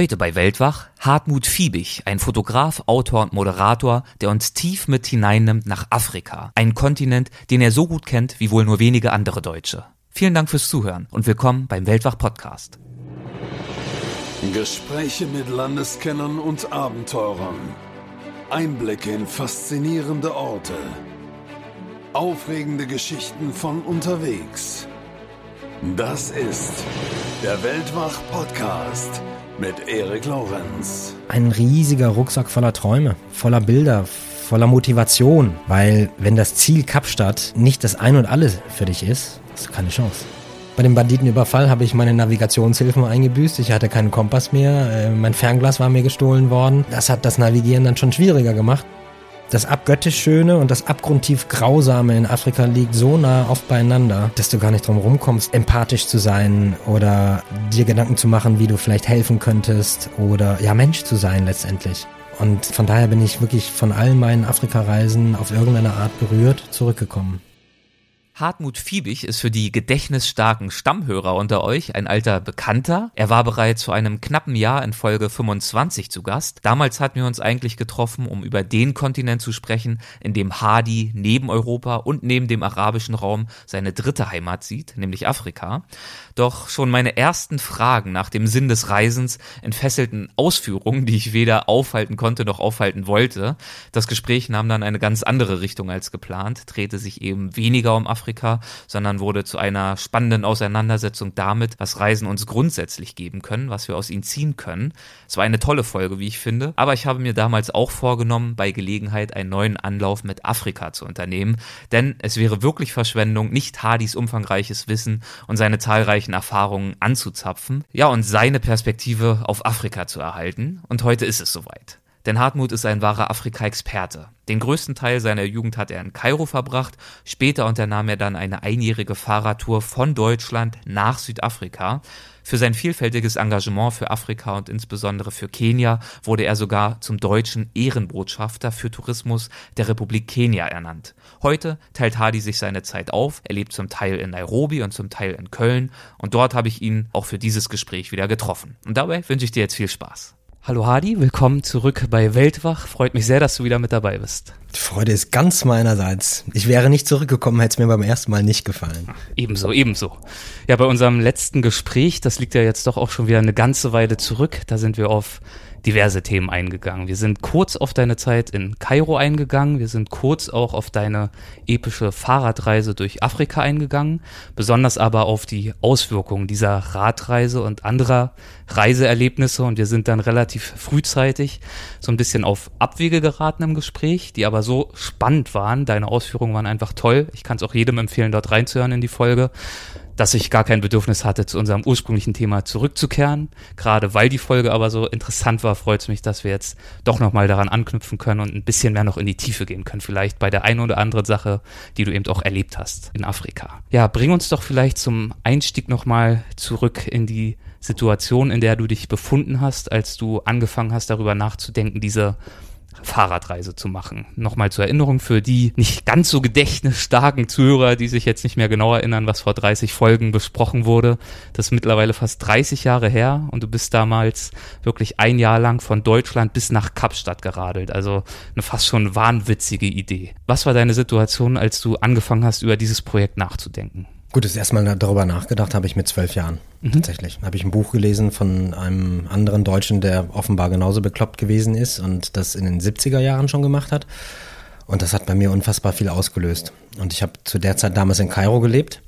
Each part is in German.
Heute bei Weltwach Hartmut Fiebig, ein Fotograf, Autor und Moderator, der uns tief mit hineinnimmt nach Afrika, einen Kontinent, den er so gut kennt wie wohl nur wenige andere Deutsche. Vielen Dank fürs Zuhören und willkommen beim Weltwach Podcast. Gespräche mit Landeskennern und Abenteurern. Einblicke in faszinierende Orte. Aufregende Geschichten von unterwegs. Das ist der Weltwach Podcast mit Erik Lorenz. Ein riesiger Rucksack voller Träume, voller Bilder, voller Motivation, weil wenn das Ziel Kapstadt nicht das Ein und Alles für dich ist, hast du keine Chance. Bei dem Banditenüberfall habe ich meine Navigationshilfen eingebüßt. Ich hatte keinen Kompass mehr. Äh, mein Fernglas war mir gestohlen worden. Das hat das Navigieren dann schon schwieriger gemacht das abgöttisch Schöne und das abgrundtief Grausame in Afrika liegt so nah oft beieinander, dass du gar nicht drum rumkommst, empathisch zu sein oder dir Gedanken zu machen, wie du vielleicht helfen könntest oder ja Mensch zu sein letztendlich. Und von daher bin ich wirklich von all meinen Afrika-Reisen auf irgendeine Art berührt zurückgekommen. Hartmut Fiebig ist für die gedächtnisstarken Stammhörer unter euch ein alter Bekannter. Er war bereits vor einem knappen Jahr in Folge 25 zu Gast. Damals hatten wir uns eigentlich getroffen, um über den Kontinent zu sprechen, in dem Hadi neben Europa und neben dem arabischen Raum seine dritte Heimat sieht, nämlich Afrika. Doch schon meine ersten Fragen nach dem Sinn des Reisens entfesselten Ausführungen, die ich weder aufhalten konnte noch aufhalten wollte. Das Gespräch nahm dann eine ganz andere Richtung als geplant, drehte sich eben weniger um Afrika sondern wurde zu einer spannenden Auseinandersetzung damit, was Reisen uns grundsätzlich geben können, was wir aus ihnen ziehen können. Es war eine tolle Folge, wie ich finde, aber ich habe mir damals auch vorgenommen, bei Gelegenheit einen neuen Anlauf mit Afrika zu unternehmen, denn es wäre wirklich Verschwendung, nicht Hadis umfangreiches Wissen und seine zahlreichen Erfahrungen anzuzapfen, ja und seine Perspektive auf Afrika zu erhalten. Und heute ist es soweit. Denn Hartmut ist ein wahrer Afrika-Experte. Den größten Teil seiner Jugend hat er in Kairo verbracht, später unternahm er dann eine einjährige Fahrradtour von Deutschland nach Südafrika. Für sein vielfältiges Engagement für Afrika und insbesondere für Kenia wurde er sogar zum deutschen Ehrenbotschafter für Tourismus der Republik Kenia ernannt. Heute teilt Hadi sich seine Zeit auf, er lebt zum Teil in Nairobi und zum Teil in Köln und dort habe ich ihn auch für dieses Gespräch wieder getroffen. Und dabei wünsche ich dir jetzt viel Spaß. Hallo Hadi, willkommen zurück bei Weltwach. Freut mich sehr, dass du wieder mit dabei bist. Die Freude ist ganz meinerseits. Ich wäre nicht zurückgekommen, hätte es mir beim ersten Mal nicht gefallen. Ebenso, ebenso. Ja, bei unserem letzten Gespräch, das liegt ja jetzt doch auch schon wieder eine ganze Weile zurück, da sind wir auf diverse Themen eingegangen. Wir sind kurz auf deine Zeit in Kairo eingegangen, wir sind kurz auch auf deine epische Fahrradreise durch Afrika eingegangen, besonders aber auf die Auswirkungen dieser Radreise und anderer Reiseerlebnisse und wir sind dann relativ frühzeitig so ein bisschen auf Abwege geraten im Gespräch, die aber so spannend waren. Deine Ausführungen waren einfach toll. Ich kann es auch jedem empfehlen, dort reinzuhören in die Folge dass ich gar kein Bedürfnis hatte, zu unserem ursprünglichen Thema zurückzukehren. Gerade weil die Folge aber so interessant war, freut es mich, dass wir jetzt doch nochmal daran anknüpfen können und ein bisschen mehr noch in die Tiefe gehen können. Vielleicht bei der einen oder anderen Sache, die du eben auch erlebt hast in Afrika. Ja, bring uns doch vielleicht zum Einstieg nochmal zurück in die Situation, in der du dich befunden hast, als du angefangen hast, darüber nachzudenken, diese Fahrradreise zu machen. Nochmal zur Erinnerung für die nicht ganz so gedächtnisstarken Zuhörer, die sich jetzt nicht mehr genau erinnern, was vor 30 Folgen besprochen wurde. Das ist mittlerweile fast 30 Jahre her und du bist damals wirklich ein Jahr lang von Deutschland bis nach Kapstadt geradelt. Also eine fast schon wahnwitzige Idee. Was war deine Situation, als du angefangen hast, über dieses Projekt nachzudenken? Gut, das erste Mal darüber nachgedacht habe ich mit zwölf Jahren. Mhm. Tatsächlich. Habe ich ein Buch gelesen von einem anderen Deutschen, der offenbar genauso bekloppt gewesen ist und das in den 70er Jahren schon gemacht hat. Und das hat bei mir unfassbar viel ausgelöst. Und ich habe zu der Zeit damals in Kairo gelebt.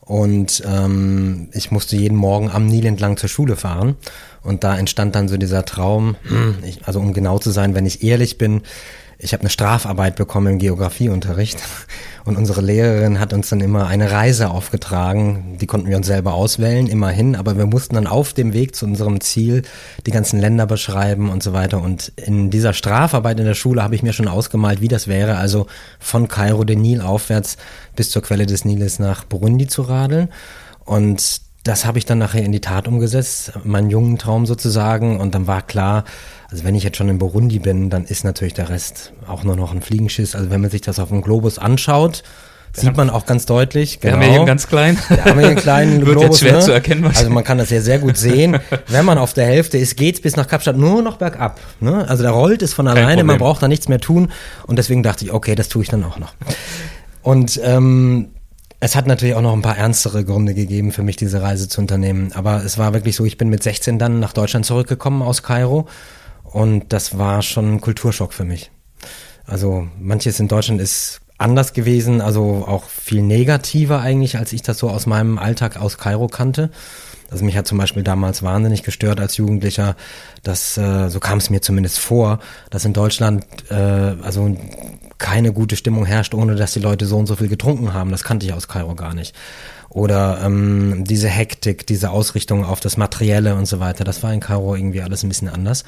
Und ähm, ich musste jeden Morgen am Nil entlang zur Schule fahren. Und da entstand dann so dieser Traum, hm, ich, also um genau zu sein, wenn ich ehrlich bin, ich habe eine Strafarbeit bekommen im Geografieunterricht und unsere Lehrerin hat uns dann immer eine Reise aufgetragen. Die konnten wir uns selber auswählen, immerhin, aber wir mussten dann auf dem Weg zu unserem Ziel die ganzen Länder beschreiben und so weiter. Und in dieser Strafarbeit in der Schule habe ich mir schon ausgemalt, wie das wäre, also von Kairo den Nil aufwärts bis zur Quelle des Niles nach Burundi zu radeln. Und das habe ich dann nachher in die Tat umgesetzt, meinen jungen Traum sozusagen. Und dann war klar, also wenn ich jetzt schon in Burundi bin, dann ist natürlich der Rest auch nur noch ein Fliegenschiss. Also wenn man sich das auf dem Globus anschaut, Sieht man auch ganz deutlich. Genau. Wir haben hier genau. einen ganz kleinen. Wir haben hier einen kleinen Wird Globus, jetzt schwer ne? zu erkennen. Also man kann das ja sehr gut sehen. Wenn man auf der Hälfte ist, geht's bis nach Kapstadt nur noch bergab. Ne? Also da rollt es von alleine, man braucht da nichts mehr tun. Und deswegen dachte ich, okay, das tue ich dann auch noch. Und ähm, es hat natürlich auch noch ein paar ernstere Gründe gegeben für mich, diese Reise zu unternehmen. Aber es war wirklich so, ich bin mit 16 dann nach Deutschland zurückgekommen aus Kairo. Und das war schon ein Kulturschock für mich. Also manches in Deutschland ist anders gewesen, also auch viel negativer eigentlich, als ich das so aus meinem Alltag aus Kairo kannte. Also mich hat zum Beispiel damals wahnsinnig gestört als Jugendlicher, dass, äh, so kam es mir zumindest vor, dass in Deutschland äh, also keine gute Stimmung herrscht, ohne dass die Leute so und so viel getrunken haben. Das kannte ich aus Kairo gar nicht. Oder ähm, diese Hektik, diese Ausrichtung auf das Materielle und so weiter, das war in Kairo irgendwie alles ein bisschen anders.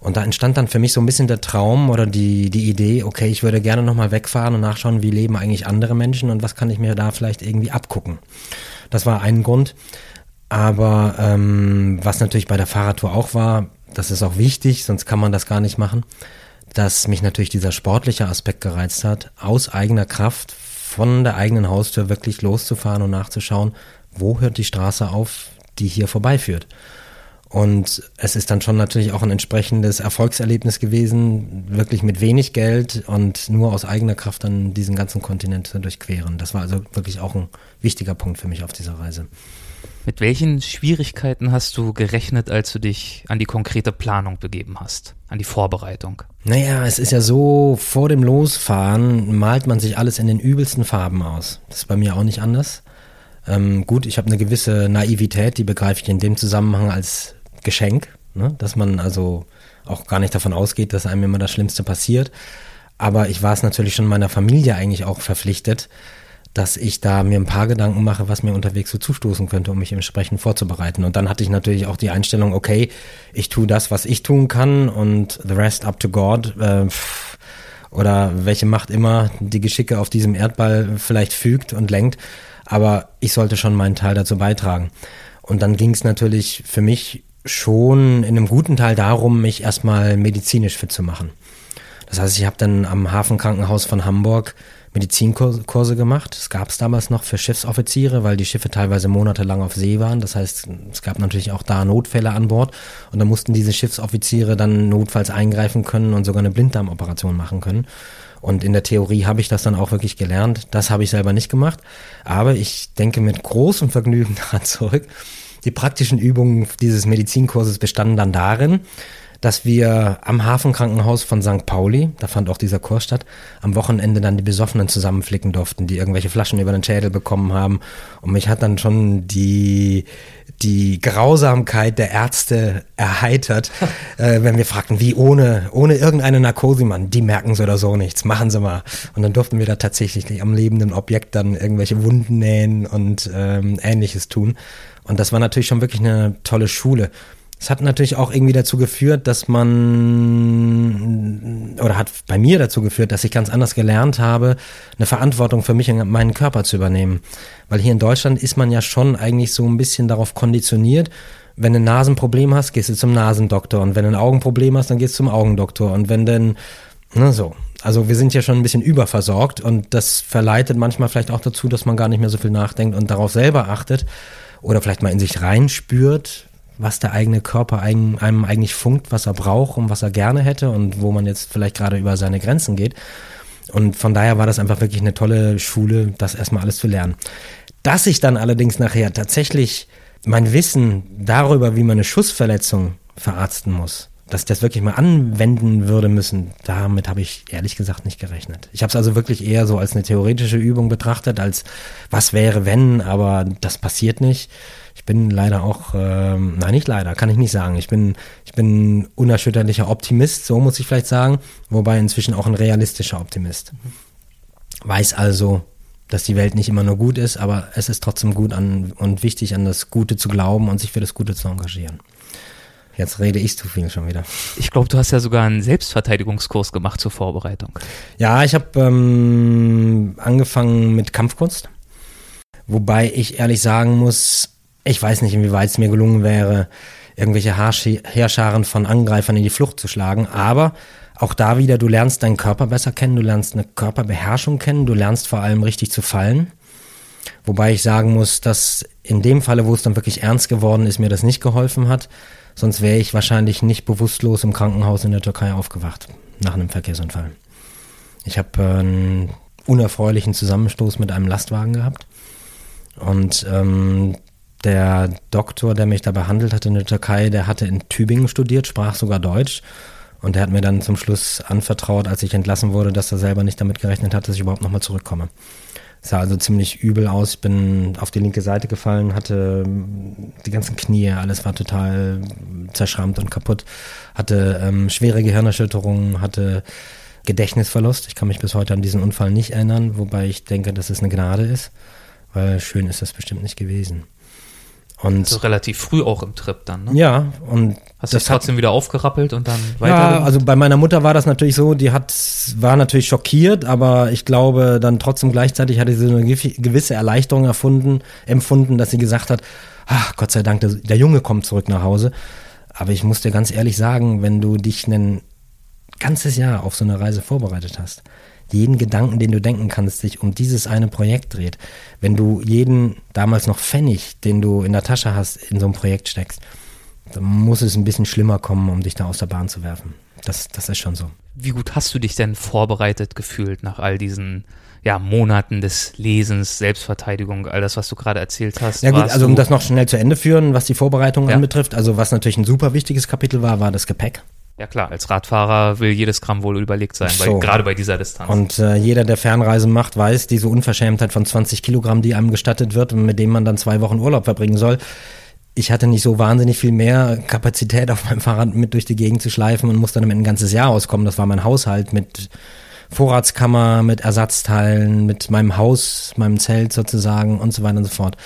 Und da entstand dann für mich so ein bisschen der Traum oder die, die Idee, okay, ich würde gerne nochmal wegfahren und nachschauen, wie leben eigentlich andere Menschen und was kann ich mir da vielleicht irgendwie abgucken. Das war ein Grund. Aber ähm, was natürlich bei der Fahrradtour auch war, das ist auch wichtig, sonst kann man das gar nicht machen, dass mich natürlich dieser sportliche Aspekt gereizt hat, aus eigener Kraft von der eigenen Haustür wirklich loszufahren und nachzuschauen, wo hört die Straße auf, die hier vorbeiführt. Und es ist dann schon natürlich auch ein entsprechendes Erfolgserlebnis gewesen, wirklich mit wenig Geld und nur aus eigener Kraft dann diesen ganzen Kontinent zu durchqueren. Das war also wirklich auch ein wichtiger Punkt für mich auf dieser Reise. Mit welchen Schwierigkeiten hast du gerechnet, als du dich an die konkrete Planung begeben hast, an die Vorbereitung? Naja, es ist ja so, vor dem Losfahren malt man sich alles in den übelsten Farben aus. Das ist bei mir auch nicht anders. Ähm, gut, ich habe eine gewisse Naivität, die begreife ich in dem Zusammenhang als Geschenk, ne? dass man also auch gar nicht davon ausgeht, dass einem immer das Schlimmste passiert. Aber ich war es natürlich schon meiner Familie eigentlich auch verpflichtet, dass ich da mir ein paar Gedanken mache, was mir unterwegs so zustoßen könnte, um mich entsprechend vorzubereiten. Und dann hatte ich natürlich auch die Einstellung, okay, ich tue das, was ich tun kann und the rest up to God. Äh, oder welche Macht immer die Geschicke auf diesem Erdball vielleicht fügt und lenkt. Aber ich sollte schon meinen Teil dazu beitragen. Und dann ging es natürlich für mich schon in einem guten Teil darum, mich erstmal medizinisch fit zu machen. Das heißt, ich habe dann am Hafenkrankenhaus von Hamburg Medizinkurse gemacht. Das gab es damals noch für Schiffsoffiziere, weil die Schiffe teilweise monatelang auf See waren. Das heißt, es gab natürlich auch da Notfälle an Bord und da mussten diese Schiffsoffiziere dann notfalls eingreifen können und sogar eine Blinddarmoperation machen können. Und in der Theorie habe ich das dann auch wirklich gelernt. Das habe ich selber nicht gemacht, aber ich denke mit großem Vergnügen daran zurück, die praktischen Übungen dieses Medizinkurses bestanden dann darin, dass wir am Hafenkrankenhaus von St. Pauli, da fand auch dieser Kurs statt, am Wochenende dann die Besoffenen zusammenflicken durften, die irgendwelche Flaschen über den Schädel bekommen haben. Und mich hat dann schon die, die Grausamkeit der Ärzte erheitert, äh, wenn wir fragten, wie ohne, ohne irgendeine Narkose, man, die merken so oder so nichts, machen sie mal. Und dann durften wir da tatsächlich am lebenden Objekt dann irgendwelche Wunden nähen und ähm, ähnliches tun. Und das war natürlich schon wirklich eine tolle Schule. Es hat natürlich auch irgendwie dazu geführt, dass man, oder hat bei mir dazu geführt, dass ich ganz anders gelernt habe, eine Verantwortung für mich und meinen Körper zu übernehmen. Weil hier in Deutschland ist man ja schon eigentlich so ein bisschen darauf konditioniert, wenn du ein Nasenproblem hast, gehst du zum Nasendoktor. Und wenn du ein Augenproblem hast, dann gehst du zum Augendoktor. Und wenn denn, ne, so. Also wir sind ja schon ein bisschen überversorgt und das verleitet manchmal vielleicht auch dazu, dass man gar nicht mehr so viel nachdenkt und darauf selber achtet oder vielleicht mal in sich reinspürt, was der eigene Körper einem, eigentlich funkt, was er braucht und was er gerne hätte und wo man jetzt vielleicht gerade über seine Grenzen geht. Und von daher war das einfach wirklich eine tolle Schule, das erstmal alles zu lernen. Dass ich dann allerdings nachher tatsächlich mein Wissen darüber, wie man eine Schussverletzung verarzten muss, dass ich das wirklich mal anwenden würde müssen, damit habe ich ehrlich gesagt nicht gerechnet. Ich habe es also wirklich eher so als eine theoretische Übung betrachtet, als was wäre wenn, aber das passiert nicht. Ich bin leider auch, ähm, nein, nicht leider, kann ich nicht sagen. Ich bin, ich bin unerschütterlicher Optimist, so muss ich vielleicht sagen, wobei inzwischen auch ein realistischer Optimist. Weiß also, dass die Welt nicht immer nur gut ist, aber es ist trotzdem gut an und wichtig, an das Gute zu glauben und sich für das Gute zu engagieren. Jetzt rede ich zu viel schon wieder. Ich glaube, du hast ja sogar einen Selbstverteidigungskurs gemacht zur Vorbereitung. Ja, ich habe ähm, angefangen mit Kampfkunst. Wobei ich ehrlich sagen muss, ich weiß nicht, inwieweit es mir gelungen wäre, irgendwelche Heerscharen von Angreifern in die Flucht zu schlagen. Aber auch da wieder, du lernst deinen Körper besser kennen, du lernst eine Körperbeherrschung kennen, du lernst vor allem richtig zu fallen. Wobei ich sagen muss, dass in dem Falle, wo es dann wirklich ernst geworden ist, mir das nicht geholfen hat. Sonst wäre ich wahrscheinlich nicht bewusstlos im Krankenhaus in der Türkei aufgewacht nach einem Verkehrsunfall. Ich habe einen unerfreulichen Zusammenstoß mit einem Lastwagen gehabt. Und ähm, der Doktor, der mich da behandelt hat in der Türkei, der hatte in Tübingen studiert, sprach sogar Deutsch. Und der hat mir dann zum Schluss anvertraut, als ich entlassen wurde, dass er selber nicht damit gerechnet hat, dass ich überhaupt nochmal zurückkomme. Es sah also ziemlich übel aus. Ich bin auf die linke Seite gefallen, hatte die ganzen Knie, alles war total zerschrammt und kaputt. Hatte ähm, schwere Gehirnerschütterungen, hatte Gedächtnisverlust. Ich kann mich bis heute an diesen Unfall nicht erinnern, wobei ich denke, dass es eine Gnade ist, weil schön ist das bestimmt nicht gewesen. Und also relativ früh auch im Trip dann, ne? Ja, und hast du dich trotzdem hat, wieder aufgerappelt und dann weiter? Ja, also bei meiner Mutter war das natürlich so, die hat war natürlich schockiert, aber ich glaube dann trotzdem gleichzeitig hatte sie so eine gewisse Erleichterung erfunden, empfunden, dass sie gesagt hat, ach Gott sei Dank, der, der Junge kommt zurück nach Hause. Aber ich muss dir ganz ehrlich sagen, wenn du dich ein ganzes Jahr auf so eine Reise vorbereitet hast, jeden Gedanken, den du denken kannst, sich um dieses eine Projekt dreht. Wenn du jeden damals noch Pfennig, den du in der Tasche hast, in so ein Projekt steckst, dann muss es ein bisschen schlimmer kommen, um dich da aus der Bahn zu werfen. Das, das ist schon so. Wie gut hast du dich denn vorbereitet gefühlt nach all diesen ja, Monaten des Lesens, Selbstverteidigung, all das, was du gerade erzählt hast? Ja gut, also um das noch schnell zu Ende führen, was die Vorbereitung ja. anbetrifft, also was natürlich ein super wichtiges Kapitel war, war das Gepäck. Ja klar, als Radfahrer will jedes Gramm wohl überlegt sein, so. gerade bei dieser Distanz. Und äh, jeder, der Fernreisen macht, weiß, diese Unverschämtheit von 20 Kilogramm, die einem gestattet wird und mit dem man dann zwei Wochen Urlaub verbringen soll. Ich hatte nicht so wahnsinnig viel mehr Kapazität auf meinem Fahrrad mit durch die Gegend zu schleifen und musste damit ein ganzes Jahr auskommen. Das war mein Haushalt mit Vorratskammer, mit Ersatzteilen, mit meinem Haus, meinem Zelt sozusagen und so weiter und so fort.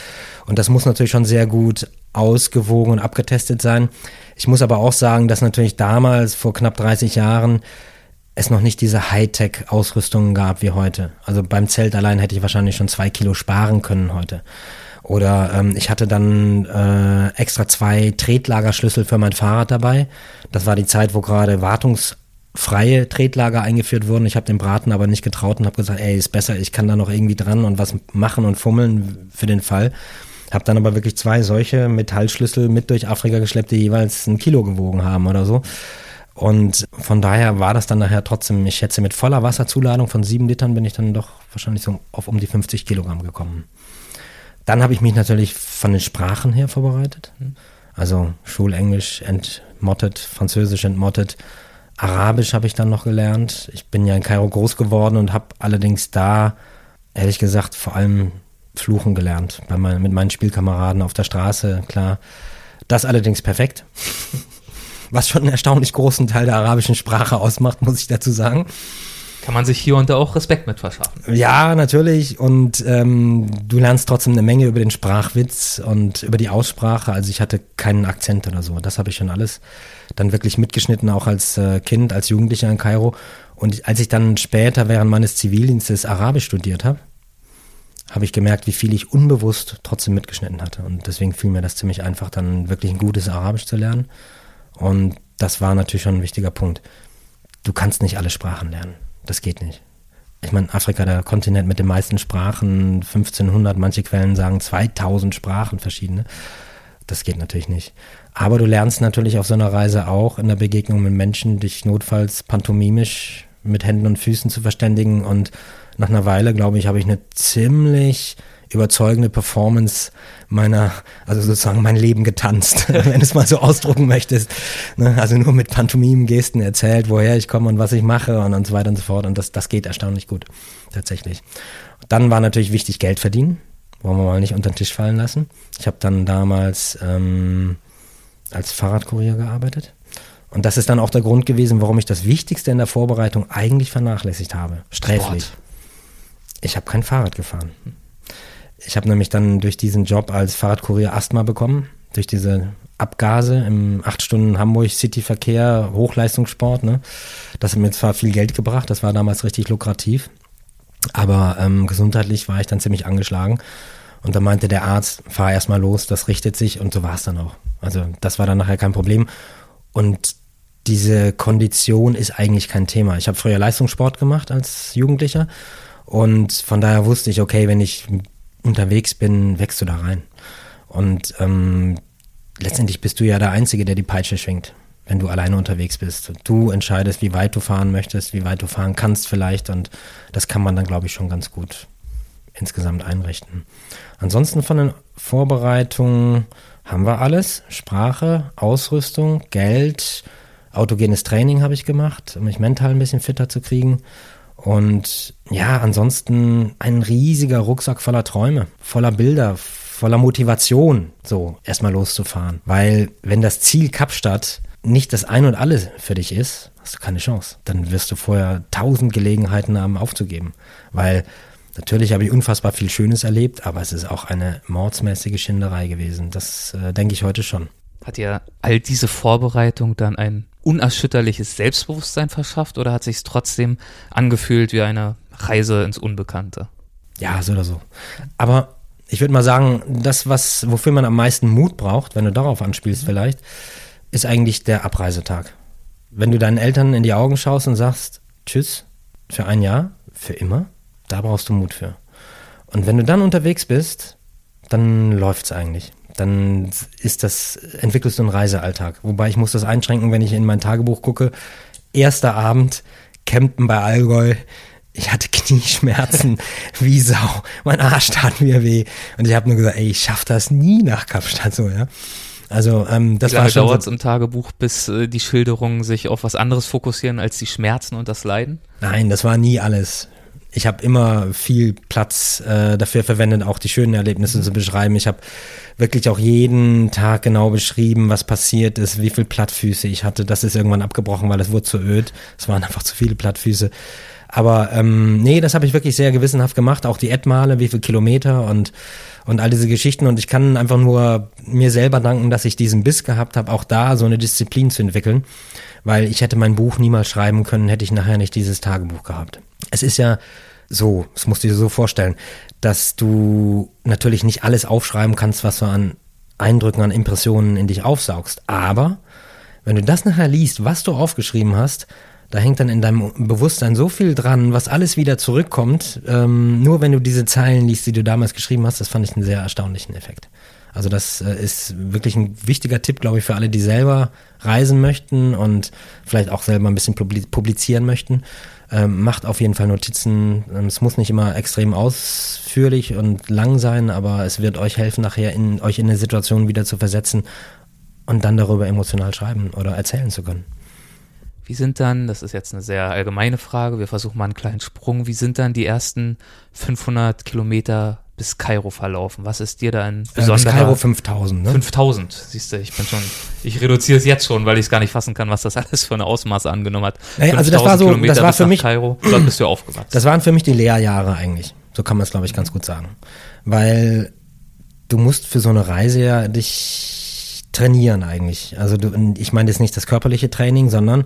Und das muss natürlich schon sehr gut ausgewogen und abgetestet sein. Ich muss aber auch sagen, dass natürlich damals, vor knapp 30 Jahren, es noch nicht diese Hightech-Ausrüstungen gab wie heute. Also beim Zelt allein hätte ich wahrscheinlich schon zwei Kilo sparen können heute. Oder ähm, ich hatte dann äh, extra zwei Tretlagerschlüssel für mein Fahrrad dabei. Das war die Zeit, wo gerade wartungsfreie Tretlager eingeführt wurden. Ich habe den Braten aber nicht getraut und habe gesagt, ey, ist besser, ich kann da noch irgendwie dran und was machen und fummeln für den Fall. Habe dann aber wirklich zwei solche Metallschlüssel mit durch Afrika geschleppt, die jeweils ein Kilo gewogen haben oder so. Und von daher war das dann nachher trotzdem, ich schätze, mit voller Wasserzuladung von sieben Litern bin ich dann doch wahrscheinlich so auf um die 50 Kilogramm gekommen. Dann habe ich mich natürlich von den Sprachen her vorbereitet. Also Schulenglisch entmottet, Französisch entmottet, Arabisch habe ich dann noch gelernt. Ich bin ja in Kairo groß geworden und habe allerdings da, ehrlich gesagt, vor allem Fluchen gelernt bei mein, mit meinen Spielkameraden auf der Straße, klar. Das allerdings perfekt. Was schon einen erstaunlich großen Teil der arabischen Sprache ausmacht, muss ich dazu sagen. Kann man sich hier und da auch Respekt mit verschaffen. Ja, natürlich. Und ähm, du lernst trotzdem eine Menge über den Sprachwitz und über die Aussprache. Also ich hatte keinen Akzent oder so. Das habe ich schon alles dann wirklich mitgeschnitten, auch als äh, Kind, als Jugendlicher in Kairo. Und als ich dann später während meines Zivildienstes Arabisch studiert habe, habe ich gemerkt, wie viel ich unbewusst trotzdem mitgeschnitten hatte. Und deswegen fiel mir das ziemlich einfach, dann wirklich ein gutes Arabisch zu lernen. Und das war natürlich schon ein wichtiger Punkt. Du kannst nicht alle Sprachen lernen. Das geht nicht. Ich meine, Afrika, der Kontinent mit den meisten Sprachen, 1500, manche Quellen sagen 2000 Sprachen verschiedene. Das geht natürlich nicht. Aber du lernst natürlich auf so einer Reise auch in der Begegnung mit Menschen, dich notfalls pantomimisch mit Händen und Füßen zu verständigen und nach einer Weile, glaube ich, habe ich eine ziemlich überzeugende Performance meiner, also sozusagen mein Leben getanzt, wenn es mal so ausdrucken möchtest. Ne? Also nur mit Pantomimen-Gesten erzählt, woher ich komme und was ich mache und, und so weiter und so fort. Und das, das geht erstaunlich gut, tatsächlich. Dann war natürlich wichtig Geld verdienen. Wollen wir mal nicht unter den Tisch fallen lassen. Ich habe dann damals ähm, als Fahrradkurier gearbeitet. Und das ist dann auch der Grund gewesen, warum ich das Wichtigste in der Vorbereitung eigentlich vernachlässigt habe. Sträflich. Sport. Ich habe kein Fahrrad gefahren. Ich habe nämlich dann durch diesen Job als Fahrradkurier Asthma bekommen, durch diese Abgase im 8 Stunden Hamburg City-Verkehr, Hochleistungssport. Ne? Das hat mir zwar viel Geld gebracht, das war damals richtig lukrativ, aber ähm, gesundheitlich war ich dann ziemlich angeschlagen. Und da meinte der Arzt, fahr erstmal los, das richtet sich und so war es dann auch. Also das war dann nachher kein Problem. Und diese Kondition ist eigentlich kein Thema. Ich habe früher Leistungssport gemacht als Jugendlicher und von daher wusste ich, okay, wenn ich unterwegs bin, wächst du da rein. Und ähm, letztendlich bist du ja der Einzige, der die Peitsche schwingt, wenn du alleine unterwegs bist. Du entscheidest, wie weit du fahren möchtest, wie weit du fahren kannst vielleicht und das kann man dann, glaube ich, schon ganz gut insgesamt einrichten. Ansonsten von den Vorbereitungen haben wir alles. Sprache, Ausrüstung, Geld, autogenes Training habe ich gemacht, um mich mental ein bisschen fitter zu kriegen. Und ja, ansonsten ein riesiger Rucksack voller Träume, voller Bilder, voller Motivation, so erstmal loszufahren. Weil wenn das Ziel Kapstadt nicht das Ein und Alles für dich ist, hast du keine Chance. Dann wirst du vorher tausend Gelegenheiten haben aufzugeben. Weil natürlich habe ich unfassbar viel Schönes erlebt, aber es ist auch eine mordsmäßige Schinderei gewesen. Das äh, denke ich heute schon. Hat dir all diese Vorbereitung dann ein unerschütterliches Selbstbewusstsein verschafft oder hat sich trotzdem angefühlt wie eine Reise ins Unbekannte? Ja, so oder so. Aber ich würde mal sagen, das, was, wofür man am meisten Mut braucht, wenn du darauf anspielst mhm. vielleicht, ist eigentlich der Abreisetag. Wenn du deinen Eltern in die Augen schaust und sagst, tschüss, für ein Jahr, für immer, da brauchst du Mut für. Und wenn du dann unterwegs bist, dann läuft's eigentlich dann ist das, entwickelst du einen Reisealltag. Wobei ich muss das einschränken, wenn ich in mein Tagebuch gucke. Erster Abend, Campen bei Allgäu. Ich hatte Knieschmerzen wie Sau. Mein Arsch tat mir weh. Und ich habe nur gesagt, ey, ich schaff das nie nach Kapstadt so, ja. Also ähm, das Wie lange war dauert so, im Tagebuch, bis äh, die Schilderungen sich auf was anderes fokussieren als die Schmerzen und das Leiden? Nein, das war nie alles ich habe immer viel Platz äh, dafür verwendet, auch die schönen Erlebnisse zu beschreiben. Ich habe wirklich auch jeden Tag genau beschrieben, was passiert ist, wie viel Plattfüße ich hatte. Das ist irgendwann abgebrochen, weil es wurde zu öd. Es waren einfach zu viele Plattfüße. Aber ähm, nee, das habe ich wirklich sehr gewissenhaft gemacht. Auch die Edmale, wie viele Kilometer und und all diese Geschichten. Und ich kann einfach nur mir selber danken, dass ich diesen Biss gehabt habe, auch da so eine Disziplin zu entwickeln. Weil ich hätte mein Buch niemals schreiben können, hätte ich nachher nicht dieses Tagebuch gehabt. Es ist ja so, das musst du dir so vorstellen, dass du natürlich nicht alles aufschreiben kannst, was du an Eindrücken, an Impressionen in dich aufsaugst. Aber wenn du das nachher liest, was du aufgeschrieben hast, da hängt dann in deinem Bewusstsein so viel dran, was alles wieder zurückkommt. Ähm, nur wenn du diese Zeilen liest, die du damals geschrieben hast, das fand ich einen sehr erstaunlichen Effekt. Also das äh, ist wirklich ein wichtiger Tipp, glaube ich, für alle, die selber reisen möchten und vielleicht auch selber ein bisschen publizieren möchten. Ähm, macht auf jeden Fall Notizen. Ähm, es muss nicht immer extrem ausführlich und lang sein, aber es wird euch helfen, nachher in, euch in eine Situation wieder zu versetzen und dann darüber emotional schreiben oder erzählen zu können. Wie sind dann, das ist jetzt eine sehr allgemeine Frage, wir versuchen mal einen kleinen Sprung, wie sind dann die ersten 500 Kilometer bis Kairo verlaufen? Was ist dir da ein besonderer... Äh, bis Kairo 5000, ne? 5000, siehst du, ich bin schon, ich reduziere es jetzt schon, weil ich es gar nicht fassen kann, was das alles für eine Ausmaße angenommen hat. Naja, also das war so, Kilometer das war für mich, Kairo, dort bist du aufgewachsen. Das waren für mich die Lehrjahre eigentlich. So kann man es, glaube ich, ganz gut sagen. Weil du musst für so eine Reise ja dich trainieren eigentlich. Also du, ich meine jetzt nicht das körperliche Training, sondern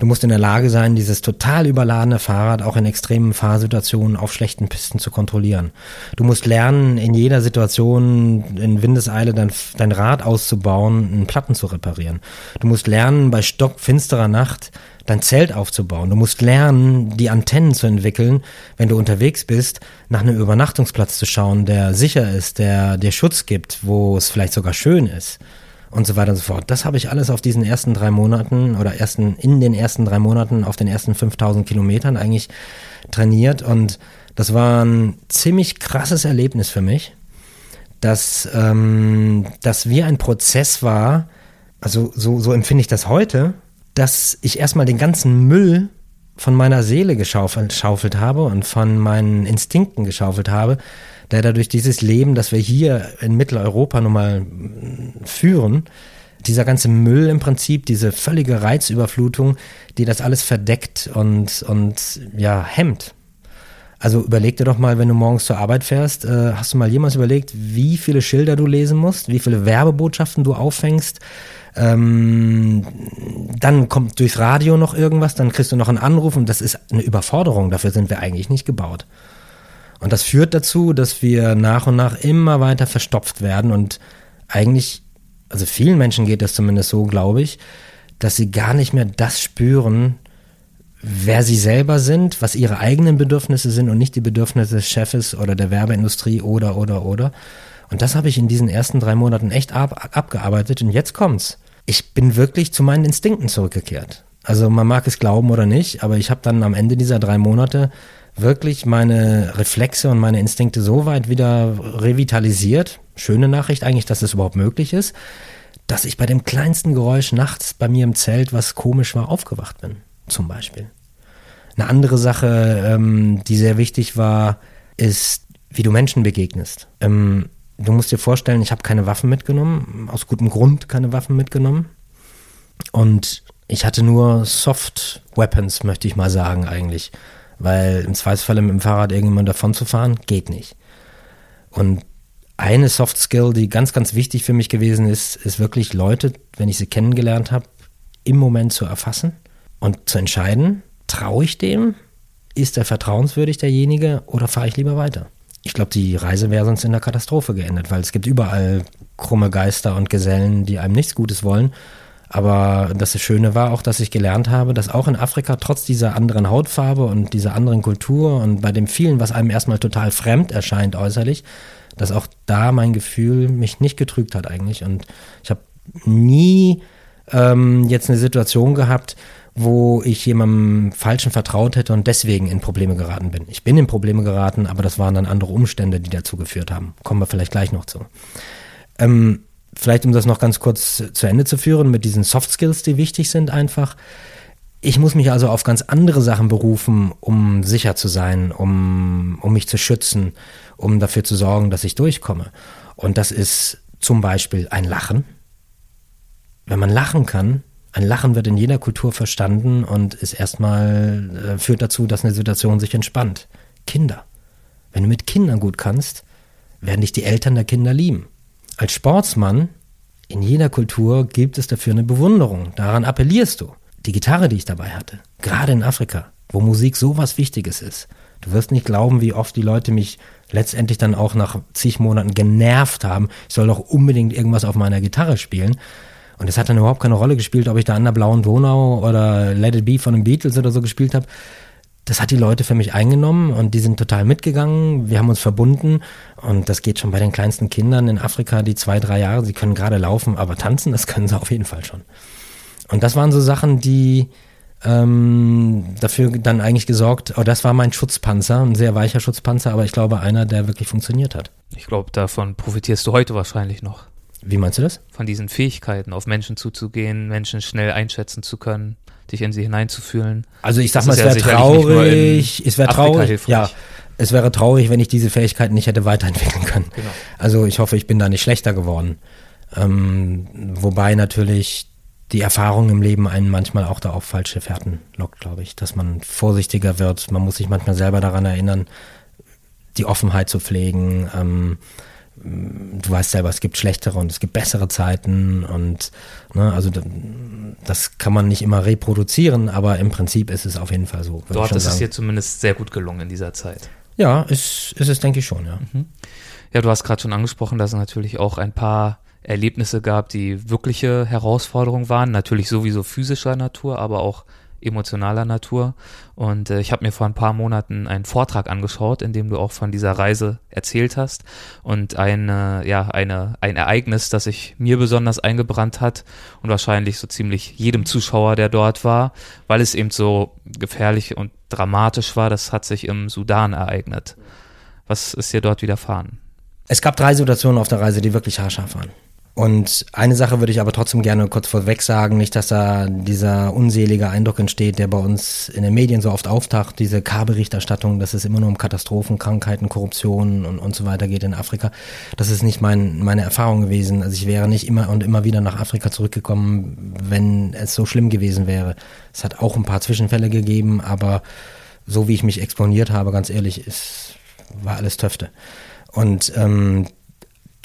du musst in der Lage sein, dieses total überladene Fahrrad auch in extremen Fahrsituationen auf schlechten Pisten zu kontrollieren. Du musst lernen, in jeder Situation in Windeseile dein, dein Rad auszubauen, einen Platten zu reparieren. Du musst lernen, bei stockfinsterer Nacht dein Zelt aufzubauen. Du musst lernen, die Antennen zu entwickeln, wenn du unterwegs bist, nach einem Übernachtungsplatz zu schauen, der sicher ist, der dir Schutz gibt, wo es vielleicht sogar schön ist und so weiter und so fort. Das habe ich alles auf diesen ersten drei Monaten oder ersten, in den ersten drei Monaten auf den ersten 5000 Kilometern eigentlich trainiert und das war ein ziemlich krasses Erlebnis für mich, dass, ähm, dass wie ein Prozess war, also so, so empfinde ich das heute, dass ich erstmal den ganzen Müll von meiner Seele geschaufelt habe und von meinen Instinkten geschaufelt habe, der dadurch dieses Leben, das wir hier in Mitteleuropa nun mal führen, dieser ganze Müll im Prinzip, diese völlige Reizüberflutung, die das alles verdeckt und, und ja, hemmt. Also überleg dir doch mal, wenn du morgens zur Arbeit fährst, äh, hast du mal jemals überlegt, wie viele Schilder du lesen musst, wie viele Werbebotschaften du auffängst? Ähm, dann kommt durchs Radio noch irgendwas, dann kriegst du noch einen Anruf und das ist eine Überforderung, dafür sind wir eigentlich nicht gebaut. Und das führt dazu, dass wir nach und nach immer weiter verstopft werden und eigentlich, also vielen Menschen geht das zumindest so, glaube ich, dass sie gar nicht mehr das spüren, wer sie selber sind, was ihre eigenen Bedürfnisse sind und nicht die Bedürfnisse des Chefes oder der Werbeindustrie oder, oder, oder. Und das habe ich in diesen ersten drei Monaten echt ab, abgearbeitet und jetzt kommt's. Ich bin wirklich zu meinen Instinkten zurückgekehrt. Also man mag es glauben oder nicht, aber ich habe dann am Ende dieser drei Monate wirklich meine Reflexe und meine Instinkte so weit wieder revitalisiert. Schöne Nachricht eigentlich, dass es überhaupt möglich ist, dass ich bei dem kleinsten Geräusch nachts bei mir im Zelt, was komisch war, aufgewacht bin. Zum Beispiel. Eine andere Sache, ähm, die sehr wichtig war, ist, wie du Menschen begegnest. Ähm, du musst dir vorstellen, ich habe keine Waffen mitgenommen, aus gutem Grund keine Waffen mitgenommen. Und ich hatte nur Soft Weapons, möchte ich mal sagen, eigentlich. Weil im Zweifelsfall mit dem Fahrrad irgendjemand davon zu fahren, geht nicht. Und eine Soft Skill, die ganz, ganz wichtig für mich gewesen ist, ist wirklich Leute, wenn ich sie kennengelernt habe, im Moment zu erfassen und zu entscheiden, traue ich dem? Ist er vertrauenswürdig, derjenige, oder fahre ich lieber weiter? Ich glaube, die Reise wäre sonst in der Katastrophe geendet, weil es gibt überall krumme Geister und Gesellen, die einem nichts Gutes wollen. Aber das Schöne war auch, dass ich gelernt habe, dass auch in Afrika trotz dieser anderen Hautfarbe und dieser anderen Kultur und bei dem vielen, was einem erstmal total fremd erscheint äußerlich, dass auch da mein Gefühl mich nicht getrügt hat eigentlich. Und ich habe nie ähm, jetzt eine Situation gehabt, wo ich jemandem Falschen vertraut hätte und deswegen in Probleme geraten bin. Ich bin in Probleme geraten, aber das waren dann andere Umstände, die dazu geführt haben. Kommen wir vielleicht gleich noch zu. Ähm, vielleicht um das noch ganz kurz zu Ende zu führen, mit diesen Soft Skills, die wichtig sind einfach. Ich muss mich also auf ganz andere Sachen berufen, um sicher zu sein, um, um mich zu schützen, um dafür zu sorgen, dass ich durchkomme. Und das ist zum Beispiel ein Lachen. Wenn man lachen kann, ein Lachen wird in jeder Kultur verstanden und ist erstmal, äh, führt dazu, dass eine Situation sich entspannt. Kinder. Wenn du mit Kindern gut kannst, werden dich die Eltern der Kinder lieben. Als Sportsmann in jeder Kultur gibt es dafür eine Bewunderung. Daran appellierst du. Die Gitarre, die ich dabei hatte, gerade in Afrika, wo Musik so was Wichtiges ist. Du wirst nicht glauben, wie oft die Leute mich letztendlich dann auch nach zig Monaten genervt haben. Ich soll doch unbedingt irgendwas auf meiner Gitarre spielen. Und es hat dann überhaupt keine Rolle gespielt, ob ich da an der blauen Donau oder Let It Be von den Beatles oder so gespielt habe das hat die Leute für mich eingenommen und die sind total mitgegangen. Wir haben uns verbunden und das geht schon bei den kleinsten Kindern in Afrika, die zwei, drei Jahre, sie können gerade laufen, aber tanzen, das können sie auf jeden Fall schon. Und das waren so Sachen, die ähm, dafür dann eigentlich gesorgt, oh, das war mein Schutzpanzer, ein sehr weicher Schutzpanzer, aber ich glaube einer, der wirklich funktioniert hat. Ich glaube, davon profitierst du heute wahrscheinlich noch. Wie meinst du das? Von diesen Fähigkeiten, auf Menschen zuzugehen, Menschen schnell einschätzen zu können dich in sie hineinzufühlen. Also ich sag mal, es wäre traurig, es wäre traurig, ja, es wäre traurig, wenn ich diese Fähigkeiten nicht hätte weiterentwickeln können. Genau. Also ich hoffe, ich bin da nicht schlechter geworden. Ähm, wobei natürlich die Erfahrung im Leben einen manchmal auch da auf falsche Fährten lockt, glaube ich, dass man vorsichtiger wird. Man muss sich manchmal selber daran erinnern, die Offenheit zu pflegen. Ähm, du weißt selber, es gibt schlechtere und es gibt bessere Zeiten und ne, also das kann man nicht immer reproduzieren, aber im Prinzip ist es auf jeden Fall so. Dort ist es dir zumindest sehr gut gelungen in dieser Zeit. Ja, ist, ist es, denke ich schon, ja. Mhm. Ja, du hast gerade schon angesprochen, dass es natürlich auch ein paar Erlebnisse gab, die wirkliche Herausforderungen waren, natürlich sowieso physischer Natur, aber auch emotionaler Natur. Und äh, ich habe mir vor ein paar Monaten einen Vortrag angeschaut, in dem du auch von dieser Reise erzählt hast und ein, äh, ja, eine, ein Ereignis, das sich mir besonders eingebrannt hat und wahrscheinlich so ziemlich jedem Zuschauer, der dort war, weil es eben so gefährlich und dramatisch war, das hat sich im Sudan ereignet. Was ist dir dort widerfahren? Es gab drei Situationen auf der Reise, die wirklich haarscharf waren. Und eine Sache würde ich aber trotzdem gerne kurz vorweg sagen, nicht, dass da dieser unselige Eindruck entsteht, der bei uns in den Medien so oft auftaucht, diese K-Berichterstattung, dass es immer nur um Katastrophen, Krankheiten, Korruption und, und so weiter geht in Afrika. Das ist nicht mein, meine Erfahrung gewesen. Also ich wäre nicht immer und immer wieder nach Afrika zurückgekommen, wenn es so schlimm gewesen wäre. Es hat auch ein paar Zwischenfälle gegeben, aber so wie ich mich exponiert habe, ganz ehrlich, ist, war alles Töfte. Und ähm,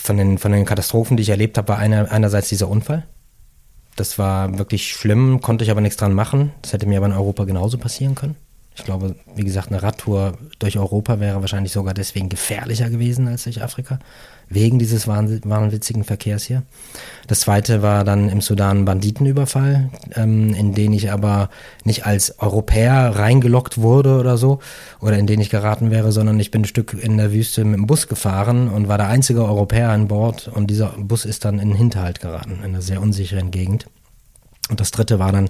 von den, von den Katastrophen, die ich erlebt habe, war einer, einerseits dieser Unfall. Das war wirklich schlimm, konnte ich aber nichts dran machen. Das hätte mir aber in Europa genauso passieren können. Ich glaube, wie gesagt, eine Radtour durch Europa wäre wahrscheinlich sogar deswegen gefährlicher gewesen als durch Afrika, wegen dieses wahnwitzigen Verkehrs hier. Das zweite war dann im Sudan Banditenüberfall, ähm, in den ich aber nicht als Europäer reingelockt wurde oder so, oder in den ich geraten wäre, sondern ich bin ein Stück in der Wüste mit dem Bus gefahren und war der einzige Europäer an Bord und dieser Bus ist dann in den Hinterhalt geraten, in einer sehr unsicheren Gegend. Und das dritte war dann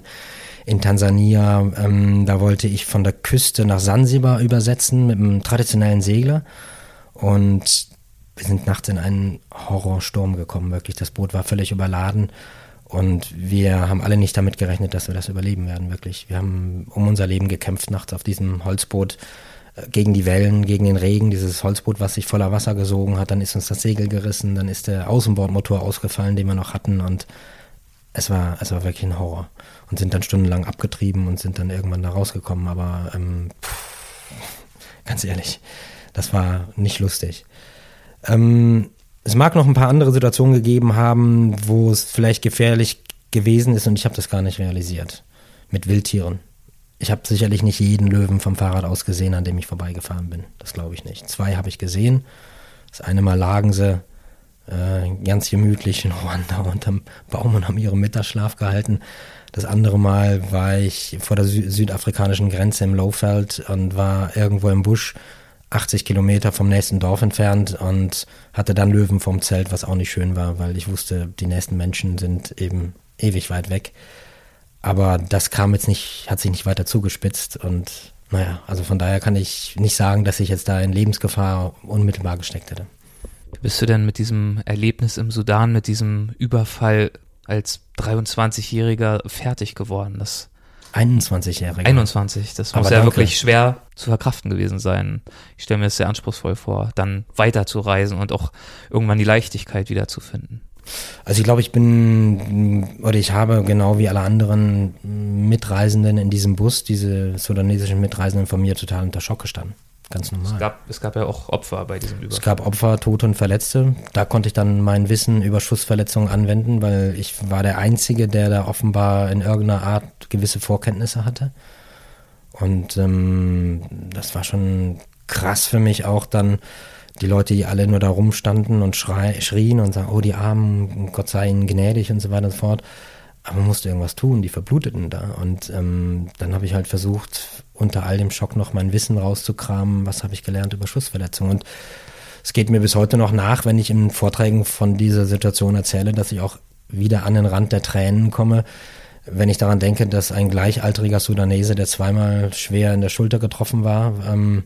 in Tansania, ähm, da wollte ich von der Küste nach Sansibar übersetzen mit einem traditionellen Segler. Und wir sind nachts in einen Horrorsturm gekommen, wirklich. Das Boot war völlig überladen. Und wir haben alle nicht damit gerechnet, dass wir das überleben werden, wirklich. Wir haben um unser Leben gekämpft nachts auf diesem Holzboot äh, gegen die Wellen, gegen den Regen, dieses Holzboot, was sich voller Wasser gesogen hat. Dann ist uns das Segel gerissen, dann ist der Außenbordmotor ausgefallen, den wir noch hatten. Und es war, es war wirklich ein Horror. Und sind dann stundenlang abgetrieben und sind dann irgendwann da rausgekommen. Aber ähm, pff, ganz ehrlich, das war nicht lustig. Ähm, es mag noch ein paar andere Situationen gegeben haben, wo es vielleicht gefährlich gewesen ist und ich habe das gar nicht realisiert. Mit Wildtieren. Ich habe sicherlich nicht jeden Löwen vom Fahrrad aus gesehen, an dem ich vorbeigefahren bin. Das glaube ich nicht. Zwei habe ich gesehen. Das eine Mal lagen sie äh, ganz gemütlich in Ruanda unterm Baum und haben ihren Mittagsschlaf gehalten. Das andere Mal war ich vor der Sü südafrikanischen Grenze im Lowfeld und war irgendwo im Busch 80 Kilometer vom nächsten Dorf entfernt und hatte dann Löwen vom Zelt, was auch nicht schön war, weil ich wusste, die nächsten Menschen sind eben ewig weit weg. Aber das kam jetzt nicht, hat sich nicht weiter zugespitzt und naja, also von daher kann ich nicht sagen, dass ich jetzt da in Lebensgefahr unmittelbar gesteckt hätte. Bist du denn mit diesem Erlebnis im Sudan, mit diesem Überfall als 23-Jähriger fertig geworden? Das 21-Jähriger. 21, das muss ja wirklich schwer zu verkraften gewesen sein. Ich stelle mir das sehr anspruchsvoll vor, dann weiterzureisen und auch irgendwann die Leichtigkeit wiederzufinden. Also ich glaube, ich bin oder ich habe genau wie alle anderen Mitreisenden in diesem Bus, diese sudanesischen Mitreisenden von mir total unter Schock gestanden. Ganz normal. Es gab, es gab ja auch Opfer bei diesem Überfall. Es gab Opfer, Tote und Verletzte. Da konnte ich dann mein Wissen über Schussverletzungen anwenden, weil ich war der Einzige, der da offenbar in irgendeiner Art gewisse Vorkenntnisse hatte. Und ähm, das war schon krass für mich auch dann, die Leute, die alle nur da rumstanden und schrei, schrien und sagen, oh, die Armen, Gott sei ihnen gnädig und so weiter und so fort. Aber musste irgendwas tun, die verbluteten da. Und ähm, dann habe ich halt versucht, unter all dem Schock noch mein Wissen rauszukramen, was habe ich gelernt über Schussverletzungen. Und es geht mir bis heute noch nach, wenn ich in Vorträgen von dieser Situation erzähle, dass ich auch wieder an den Rand der Tränen komme, wenn ich daran denke, dass ein gleichaltriger Sudanese, der zweimal schwer in der Schulter getroffen war, ähm,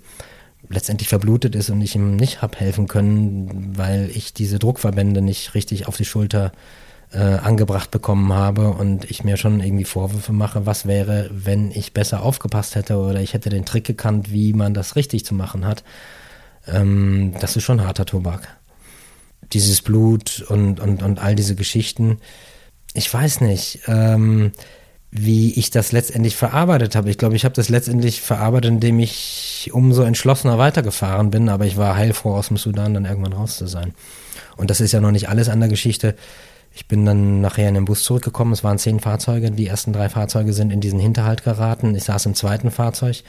letztendlich verblutet ist und ich ihm nicht hab helfen können, weil ich diese Druckverbände nicht richtig auf die Schulter äh, angebracht bekommen habe und ich mir schon irgendwie Vorwürfe mache, was wäre, wenn ich besser aufgepasst hätte oder ich hätte den Trick gekannt, wie man das richtig zu machen hat. Ähm, das ist schon harter Tobak. Dieses Blut und, und, und all diese Geschichten. Ich weiß nicht, ähm, wie ich das letztendlich verarbeitet habe. Ich glaube, ich habe das letztendlich verarbeitet, indem ich umso entschlossener weitergefahren bin, aber ich war heilfroh, aus dem Sudan dann irgendwann raus zu sein. Und das ist ja noch nicht alles an der Geschichte. Ich bin dann nachher in den Bus zurückgekommen. Es waren zehn Fahrzeuge. Die ersten drei Fahrzeuge sind in diesen Hinterhalt geraten. Ich saß im zweiten Fahrzeug.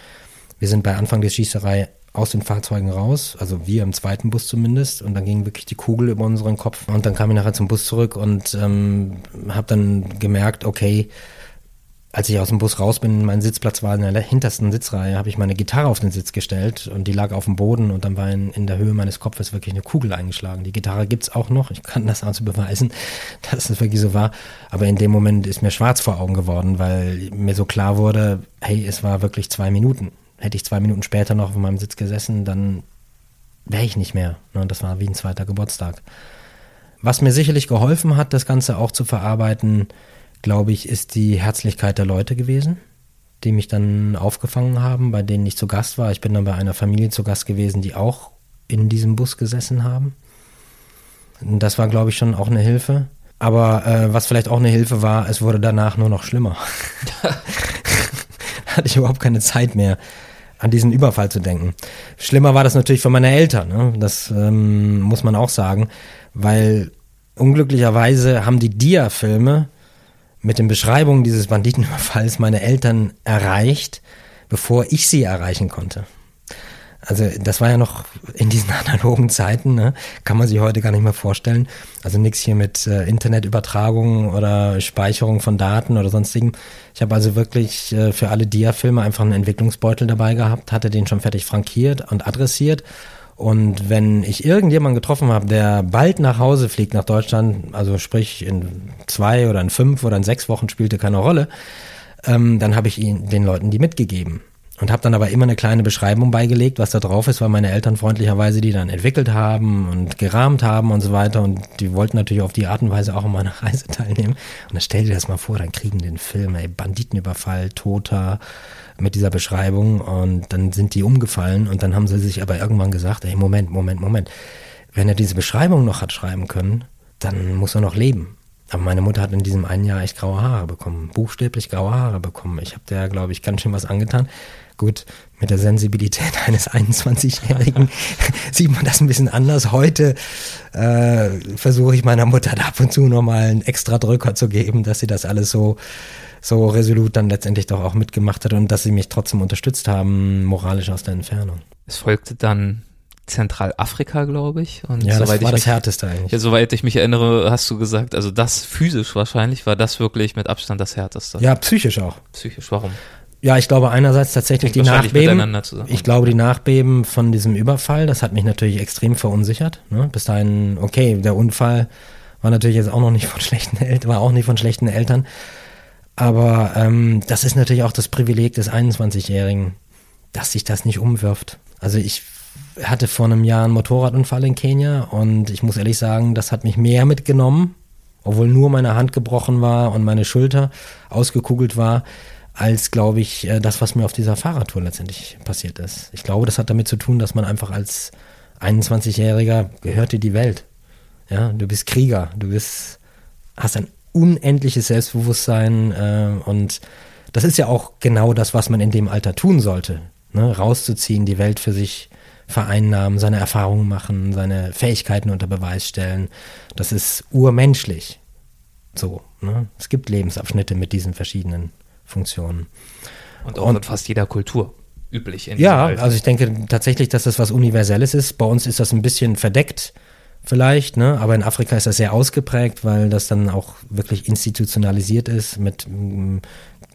Wir sind bei Anfang der Schießerei aus den Fahrzeugen raus, also wir im zweiten Bus zumindest, und dann ging wirklich die Kugel über unseren Kopf. Und dann kam ich nachher zum Bus zurück und ähm, habe dann gemerkt, okay, als ich aus dem Bus raus bin, mein Sitzplatz war in der hintersten Sitzreihe, habe ich meine Gitarre auf den Sitz gestellt und die lag auf dem Boden und dann war in, in der Höhe meines Kopfes wirklich eine Kugel eingeschlagen. Die Gitarre gibt's auch noch, ich kann das also beweisen, dass es wirklich so war. Aber in dem Moment ist mir schwarz vor Augen geworden, weil mir so klar wurde, hey, es war wirklich zwei Minuten. Hätte ich zwei Minuten später noch auf meinem Sitz gesessen, dann wäre ich nicht mehr. Und das war wie ein zweiter Geburtstag. Was mir sicherlich geholfen hat, das Ganze auch zu verarbeiten, glaube ich, ist die Herzlichkeit der Leute gewesen, die mich dann aufgefangen haben, bei denen ich zu Gast war. Ich bin dann bei einer Familie zu Gast gewesen, die auch in diesem Bus gesessen haben. Und das war, glaube ich, schon auch eine Hilfe. Aber äh, was vielleicht auch eine Hilfe war, es wurde danach nur noch schlimmer. hatte ich überhaupt keine Zeit mehr, an diesen Überfall zu denken. Schlimmer war das natürlich für meine Eltern. Ne? Das ähm, muss man auch sagen, weil unglücklicherweise haben die Dia-Filme mit den Beschreibungen dieses Banditenüberfalls meine Eltern erreicht, bevor ich sie erreichen konnte. Also das war ja noch in diesen analogen Zeiten, ne? kann man sich heute gar nicht mehr vorstellen. Also nichts hier mit äh, Internetübertragung oder Speicherung von Daten oder sonstigen. Ich habe also wirklich äh, für alle Dia-Filme einfach einen Entwicklungsbeutel dabei gehabt, hatte den schon fertig frankiert und adressiert. Und wenn ich irgendjemanden getroffen habe, der bald nach Hause fliegt nach Deutschland, also sprich in zwei oder in fünf oder in sechs Wochen spielte keine Rolle, ähm, dann habe ich ihn, den Leuten die mitgegeben. Und habe dann aber immer eine kleine Beschreibung beigelegt, was da drauf ist, weil meine Eltern freundlicherweise die dann entwickelt haben und gerahmt haben und so weiter. Und die wollten natürlich auf die Art und Weise auch an meiner Reise teilnehmen. Und dann stell dir das mal vor, dann kriegen den Film, ey, Banditenüberfall, Toter, mit dieser Beschreibung. Und dann sind die umgefallen und dann haben sie sich aber irgendwann gesagt, ey, Moment, Moment, Moment. Wenn er diese Beschreibung noch hat schreiben können, dann muss er noch leben. Aber meine Mutter hat in diesem einen Jahr echt graue Haare bekommen, buchstäblich graue Haare bekommen. Ich habe der, glaube ich, ganz schön was angetan. Gut, mit der Sensibilität eines 21-Jährigen sieht man das ein bisschen anders. Heute äh, versuche ich meiner Mutter ab und zu nochmal einen extra Drücker zu geben, dass sie das alles so, so resolut dann letztendlich doch auch mitgemacht hat und dass sie mich trotzdem unterstützt haben, moralisch aus der Entfernung. Es folgte dann Zentralafrika, glaube ich. Und ja, das war das mich, Härteste eigentlich. Ja, soweit ich mich erinnere, hast du gesagt, also das physisch wahrscheinlich war das wirklich mit Abstand das Härteste. Ja, psychisch auch. Psychisch, warum? Ja, ich glaube einerseits tatsächlich die Nachbeben. Ich glaube die Nachbeben von diesem Überfall, das hat mich natürlich extrem verunsichert. Ne? Bis dahin, okay, der Unfall war natürlich jetzt auch noch nicht von schlechten Eltern, war auch nicht von schlechten Eltern. Aber ähm, das ist natürlich auch das Privileg des 21-Jährigen, dass sich das nicht umwirft. Also ich hatte vor einem Jahr einen Motorradunfall in Kenia und ich muss ehrlich sagen, das hat mich mehr mitgenommen, obwohl nur meine Hand gebrochen war und meine Schulter ausgekugelt war als, glaube ich, äh, das, was mir auf dieser Fahrradtour letztendlich passiert ist. Ich glaube, das hat damit zu tun, dass man einfach als 21-Jähriger gehört dir die Welt. Ja, du bist Krieger, du bist, hast ein unendliches Selbstbewusstsein äh, und das ist ja auch genau das, was man in dem Alter tun sollte. Ne? Rauszuziehen, die Welt für sich vereinnahmen, seine Erfahrungen machen, seine Fähigkeiten unter Beweis stellen. Das ist urmenschlich. So, ne? Es gibt Lebensabschnitte mit diesen verschiedenen Funktionen. Und auch und, in fast jeder Kultur üblich. ja, Alter. also ich denke tatsächlich, dass das was Universelles ist. Bei uns ist das ein bisschen verdeckt vielleicht, ne? aber in Afrika ist das sehr ausgeprägt, weil das dann auch wirklich institutionalisiert ist mit mm,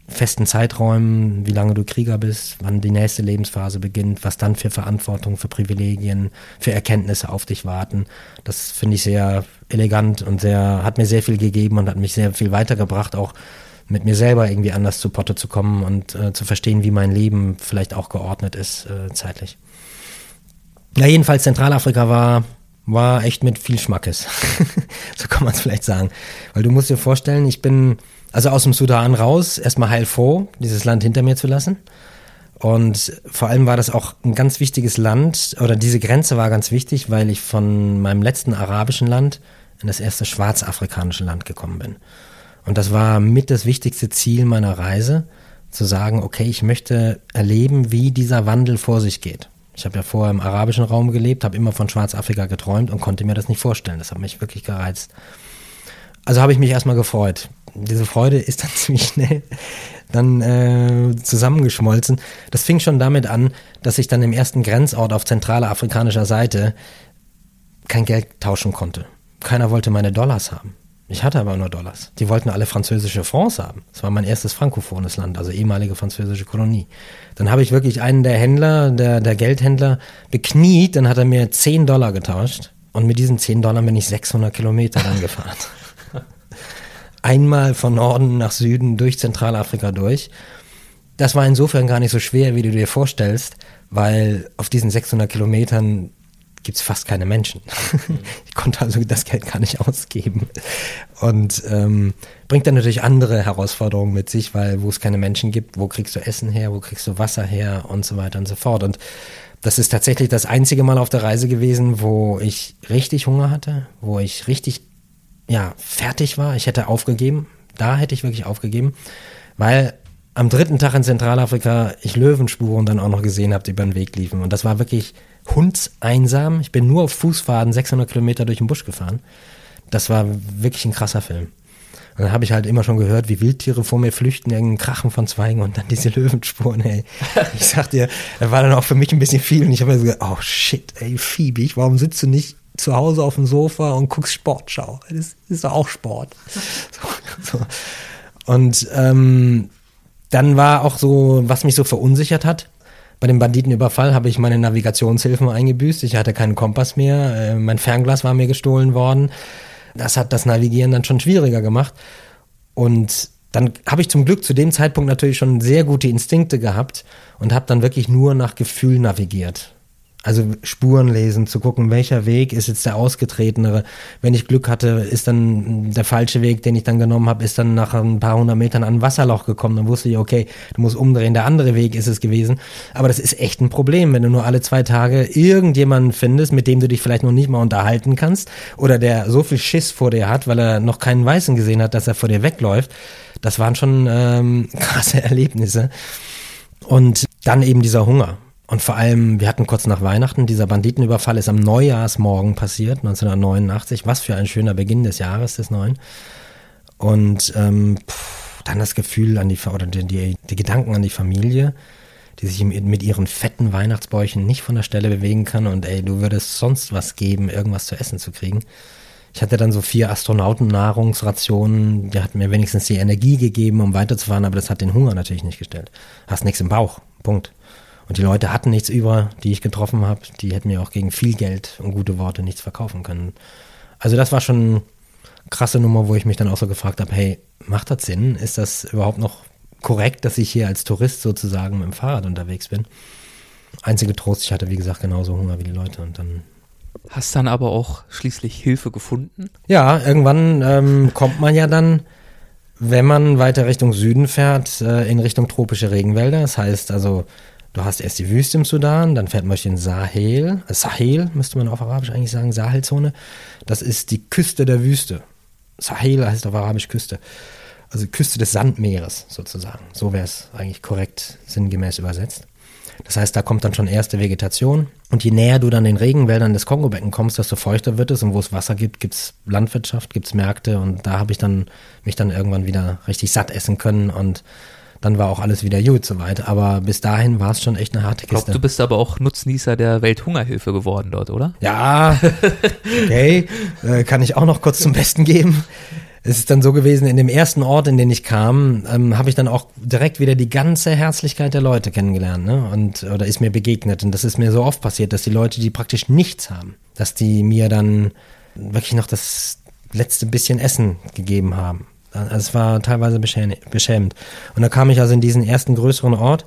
festen Zeiträumen, wie lange du Krieger bist, wann die nächste Lebensphase beginnt, was dann für Verantwortung, für Privilegien, für Erkenntnisse auf dich warten. Das finde ich sehr elegant und sehr, hat mir sehr viel gegeben und hat mich sehr viel weitergebracht, auch mit mir selber irgendwie anders zu Potte zu kommen und äh, zu verstehen, wie mein Leben vielleicht auch geordnet ist äh, zeitlich. Ja, jedenfalls Zentralafrika war war echt mit viel Schmackes. so kann man es vielleicht sagen. Weil du musst dir vorstellen, ich bin also aus dem Sudan raus, erstmal heilfroh, dieses Land hinter mir zu lassen. Und vor allem war das auch ein ganz wichtiges Land, oder diese Grenze war ganz wichtig, weil ich von meinem letzten arabischen Land in das erste schwarzafrikanische Land gekommen bin. Und das war mit das wichtigste Ziel meiner Reise, zu sagen, okay, ich möchte erleben, wie dieser Wandel vor sich geht. Ich habe ja vorher im arabischen Raum gelebt, habe immer von Schwarzafrika geträumt und konnte mir das nicht vorstellen. Das hat mich wirklich gereizt. Also habe ich mich erstmal gefreut. Diese Freude ist dann ziemlich schnell dann äh, zusammengeschmolzen. Das fing schon damit an, dass ich dann im ersten Grenzort auf zentraler afrikanischer Seite kein Geld tauschen konnte. Keiner wollte meine Dollars haben. Ich hatte aber nur Dollars. Die wollten alle französische Francs haben. Das war mein erstes frankophones Land, also ehemalige französische Kolonie. Dann habe ich wirklich einen der Händler, der, der Geldhändler, bekniet, dann hat er mir 10 Dollar getauscht. Und mit diesen 10 Dollar bin ich 600 Kilometer dann gefahren. Einmal von Norden nach Süden durch Zentralafrika durch. Das war insofern gar nicht so schwer, wie du dir vorstellst, weil auf diesen 600 Kilometern gibt es fast keine Menschen. ich konnte also das Geld gar nicht ausgeben. Und ähm, bringt dann natürlich andere Herausforderungen mit sich, weil wo es keine Menschen gibt, wo kriegst du Essen her, wo kriegst du Wasser her und so weiter und so fort. Und das ist tatsächlich das einzige Mal auf der Reise gewesen, wo ich richtig Hunger hatte, wo ich richtig, ja, fertig war. Ich hätte aufgegeben. Da hätte ich wirklich aufgegeben, weil am dritten Tag in Zentralafrika ich Löwenspuren dann auch noch gesehen habe, die über den Weg liefen. Und das war wirklich hundseinsam. Ich bin nur auf Fußfaden 600 Kilometer durch den Busch gefahren. Das war wirklich ein krasser Film. Und dann habe ich halt immer schon gehört, wie Wildtiere vor mir flüchten, irgendein Krachen von Zweigen und dann diese Löwenspuren, ey. Ich sag dir, das war dann auch für mich ein bisschen viel und ich habe mir so gedacht, oh shit, ey, Fiebig, warum sitzt du nicht zu Hause auf dem Sofa und guckst Sportschau? Das ist doch auch Sport. So, so. Und ähm, dann war auch so, was mich so verunsichert hat, bei dem Banditenüberfall habe ich meine Navigationshilfen eingebüßt. Ich hatte keinen Kompass mehr. Äh, mein Fernglas war mir gestohlen worden. Das hat das Navigieren dann schon schwieriger gemacht. Und dann habe ich zum Glück zu dem Zeitpunkt natürlich schon sehr gute Instinkte gehabt und habe dann wirklich nur nach Gefühl navigiert. Also Spuren lesen, zu gucken, welcher Weg ist jetzt der ausgetretenere. Wenn ich Glück hatte, ist dann der falsche Weg, den ich dann genommen habe, ist dann nach ein paar hundert Metern an ein Wasserloch gekommen. Dann wusste ich, okay, du musst umdrehen, der andere Weg ist es gewesen. Aber das ist echt ein Problem, wenn du nur alle zwei Tage irgendjemanden findest, mit dem du dich vielleicht noch nicht mal unterhalten kannst oder der so viel Schiss vor dir hat, weil er noch keinen Weißen gesehen hat, dass er vor dir wegläuft. Das waren schon ähm, krasse Erlebnisse. Und dann eben dieser Hunger. Und vor allem, wir hatten kurz nach Weihnachten, dieser Banditenüberfall ist am Neujahrsmorgen passiert, 1989. Was für ein schöner Beginn des Jahres, des Neuen. Und ähm, pff, dann das Gefühl an die, oder die, die, die Gedanken an die Familie, die sich mit ihren fetten Weihnachtsbäuchen nicht von der Stelle bewegen kann und ey, du würdest sonst was geben, irgendwas zu essen zu kriegen. Ich hatte dann so vier Astronauten-Nahrungsrationen, die hatten mir wenigstens die Energie gegeben, um weiterzufahren, aber das hat den Hunger natürlich nicht gestellt. Hast nichts im Bauch. Punkt. Und die Leute hatten nichts über, die ich getroffen habe. Die hätten mir auch gegen viel Geld und gute Worte nichts verkaufen können. Also das war schon eine krasse Nummer, wo ich mich dann auch so gefragt habe, hey, macht das Sinn? Ist das überhaupt noch korrekt, dass ich hier als Tourist sozusagen mit dem Fahrrad unterwegs bin? Einzige Trost, ich hatte wie gesagt genauso Hunger wie die Leute und dann Hast dann aber auch schließlich Hilfe gefunden? Ja, irgendwann ähm, kommt man ja dann, wenn man weiter Richtung Süden fährt, äh, in Richtung tropische Regenwälder. Das heißt also Du hast erst die Wüste im Sudan, dann fährt man durch den Sahel, Sahel müsste man auf Arabisch eigentlich sagen, Sahelzone. Das ist die Küste der Wüste. Sahel heißt auf Arabisch Küste. Also Küste des Sandmeeres sozusagen. So wäre es eigentlich korrekt sinngemäß übersetzt. Das heißt, da kommt dann schon erste Vegetation. Und je näher du dann den Regenwäldern des Kongobecken kommst, desto feuchter wird es. Und wo es Wasser gibt, gibt es Landwirtschaft, gibt es Märkte. Und da habe ich dann mich dann irgendwann wieder richtig satt essen können und dann war auch alles wieder gut soweit. Aber bis dahin war es schon echt eine harte Kiste. Ich glaube, du bist aber auch Nutznießer der Welthungerhilfe geworden dort, oder? Ja, okay, äh, kann ich auch noch kurz zum Besten geben. Es ist dann so gewesen, in dem ersten Ort, in den ich kam, ähm, habe ich dann auch direkt wieder die ganze Herzlichkeit der Leute kennengelernt, ne? Und oder ist mir begegnet. Und das ist mir so oft passiert, dass die Leute, die praktisch nichts haben, dass die mir dann wirklich noch das letzte bisschen Essen gegeben haben. Also es war teilweise beschämend. Und da kam ich also in diesen ersten größeren Ort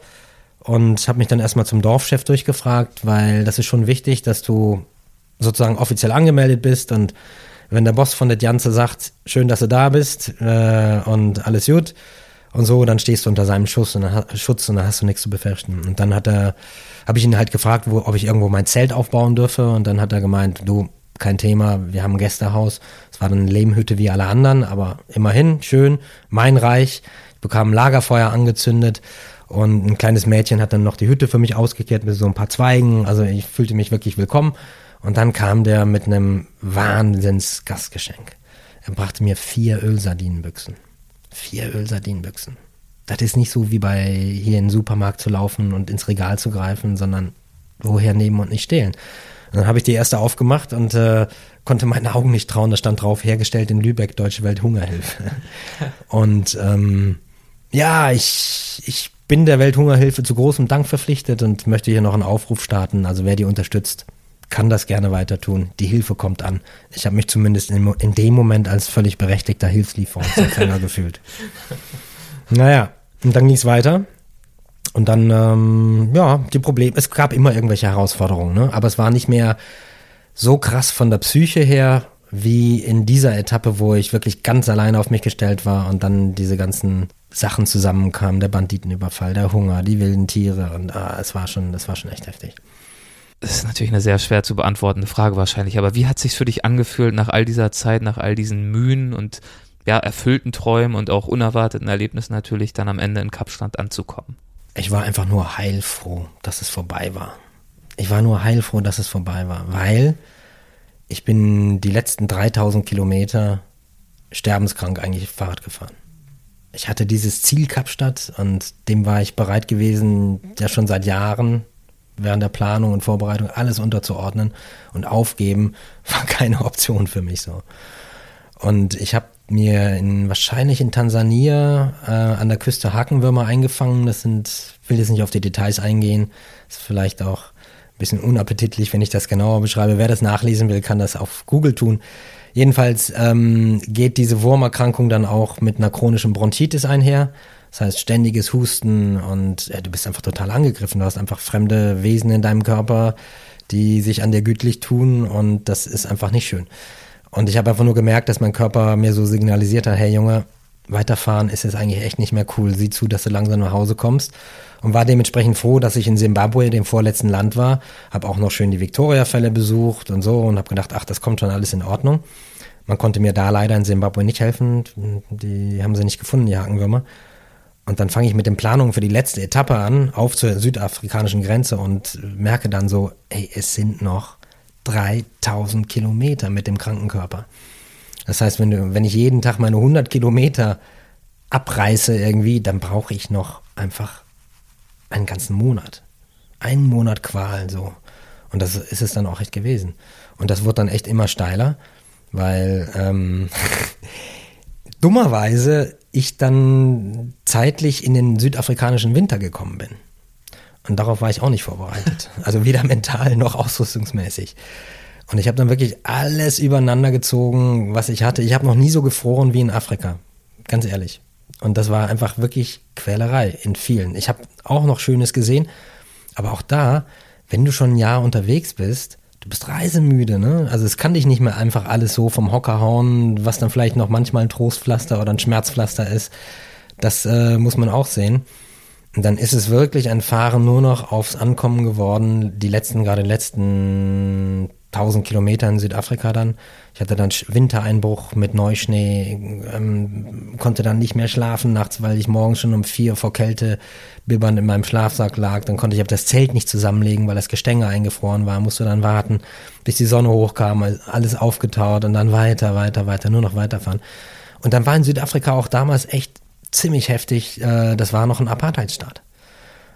und habe mich dann erstmal zum Dorfchef durchgefragt, weil das ist schon wichtig, dass du sozusagen offiziell angemeldet bist und wenn der Boss von der Janze sagt, schön, dass du da bist äh, und alles gut und so, dann stehst du unter seinem Schuss und Schutz und dann hast du nichts zu befürchten. Und dann hat er, habe ich ihn halt gefragt, wo, ob ich irgendwo mein Zelt aufbauen dürfe und dann hat er gemeint, du, kein Thema, wir haben ein Gästehaus. Es war dann eine Lehmhütte wie alle anderen, aber immerhin schön, mein Reich. Ich bekam ein Lagerfeuer angezündet und ein kleines Mädchen hat dann noch die Hütte für mich ausgekehrt mit so ein paar Zweigen. Also ich fühlte mich wirklich willkommen. Und dann kam der mit einem Wahnsinns-Gastgeschenk. Er brachte mir vier Ölsardinenbüchsen. Vier Ölsardinenbüchsen. Das ist nicht so wie bei hier in den Supermarkt zu laufen und ins Regal zu greifen, sondern woher nehmen und nicht stehlen dann habe ich die erste aufgemacht und äh, konnte meinen Augen nicht trauen. Da stand drauf, hergestellt in Lübeck, Deutsche Welthungerhilfe. und ähm, ja, ich, ich bin der Welthungerhilfe zu großem Dank verpflichtet und möchte hier noch einen Aufruf starten. Also wer die unterstützt, kann das gerne weiter tun. Die Hilfe kommt an. Ich habe mich zumindest in, in, dem Moment als völlig berechtigter Hilfslieferungsempfänger gefühlt. Naja, und dann ging es weiter. Und dann, ähm, ja, die Probleme, es gab immer irgendwelche Herausforderungen, ne? aber es war nicht mehr so krass von der Psyche her, wie in dieser Etappe, wo ich wirklich ganz alleine auf mich gestellt war und dann diese ganzen Sachen zusammenkamen, der Banditenüberfall, der Hunger, die wilden Tiere und ah, es war schon, das war schon echt heftig. Das ist natürlich eine sehr schwer zu beantwortende Frage wahrscheinlich, aber wie hat sich für dich angefühlt nach all dieser Zeit, nach all diesen Mühen und ja, erfüllten Träumen und auch unerwarteten Erlebnissen natürlich dann am Ende in Kapstadt anzukommen? Ich war einfach nur heilfroh, dass es vorbei war. Ich war nur heilfroh, dass es vorbei war, weil ich bin die letzten 3000 Kilometer sterbenskrank eigentlich Fahrrad gefahren. Ich hatte dieses Ziel Kapstadt und dem war ich bereit gewesen, ja schon seit Jahren während der Planung und Vorbereitung alles unterzuordnen und aufgeben war keine Option für mich so. Und ich habe mir in, wahrscheinlich in Tansania äh, an der Küste Hakenwürmer eingefangen. Das sind, will jetzt nicht auf die Details eingehen, ist vielleicht auch ein bisschen unappetitlich, wenn ich das genauer beschreibe. Wer das nachlesen will, kann das auf Google tun. Jedenfalls ähm, geht diese Wurmerkrankung dann auch mit einer chronischen Bronchitis einher. Das heißt, ständiges Husten und ja, du bist einfach total angegriffen. Du hast einfach fremde Wesen in deinem Körper, die sich an dir gütlich tun und das ist einfach nicht schön. Und ich habe einfach nur gemerkt, dass mein Körper mir so signalisiert hat, hey Junge, weiterfahren ist jetzt eigentlich echt nicht mehr cool. Sieh zu, dass du langsam nach Hause kommst. Und war dementsprechend froh, dass ich in Simbabwe, dem vorletzten Land war. Habe auch noch schön die Victoria-Fälle besucht und so und habe gedacht, ach, das kommt schon alles in Ordnung. Man konnte mir da leider in Simbabwe nicht helfen. Die haben sie nicht gefunden, die Hakenwürmer. Und dann fange ich mit den Planungen für die letzte Etappe an, auf zur südafrikanischen Grenze und merke dann so, ey, es sind noch 3000 Kilometer mit dem Krankenkörper. Das heißt, wenn, du, wenn ich jeden Tag meine 100 Kilometer abreiße irgendwie, dann brauche ich noch einfach einen ganzen Monat. Einen Monat Qual so. Und das ist es dann auch echt gewesen. Und das wird dann echt immer steiler, weil ähm, dummerweise ich dann zeitlich in den südafrikanischen Winter gekommen bin. Und darauf war ich auch nicht vorbereitet. Also weder mental noch ausrüstungsmäßig. Und ich habe dann wirklich alles übereinander gezogen, was ich hatte. Ich habe noch nie so gefroren wie in Afrika. Ganz ehrlich. Und das war einfach wirklich Quälerei in vielen. Ich habe auch noch Schönes gesehen. Aber auch da, wenn du schon ein Jahr unterwegs bist, du bist reisemüde, ne? Also es kann dich nicht mehr einfach alles so vom Hocker hauen, was dann vielleicht noch manchmal ein Trostpflaster oder ein Schmerzpflaster ist. Das äh, muss man auch sehen. Dann ist es wirklich ein Fahren nur noch aufs Ankommen geworden. Die letzten, gerade letzten 1000 Kilometer in Südafrika dann. Ich hatte dann Wintereinbruch mit Neuschnee, ähm, konnte dann nicht mehr schlafen nachts, weil ich morgens schon um vier vor Kälte bibbernd in meinem Schlafsack lag. Dann konnte ich das Zelt nicht zusammenlegen, weil das Gestänge eingefroren war. Musste dann warten, bis die Sonne hochkam, alles aufgetaut und dann weiter, weiter, weiter, nur noch weiterfahren. Und dann war in Südafrika auch damals echt ziemlich heftig. Äh, das war noch ein Apartheidstaat.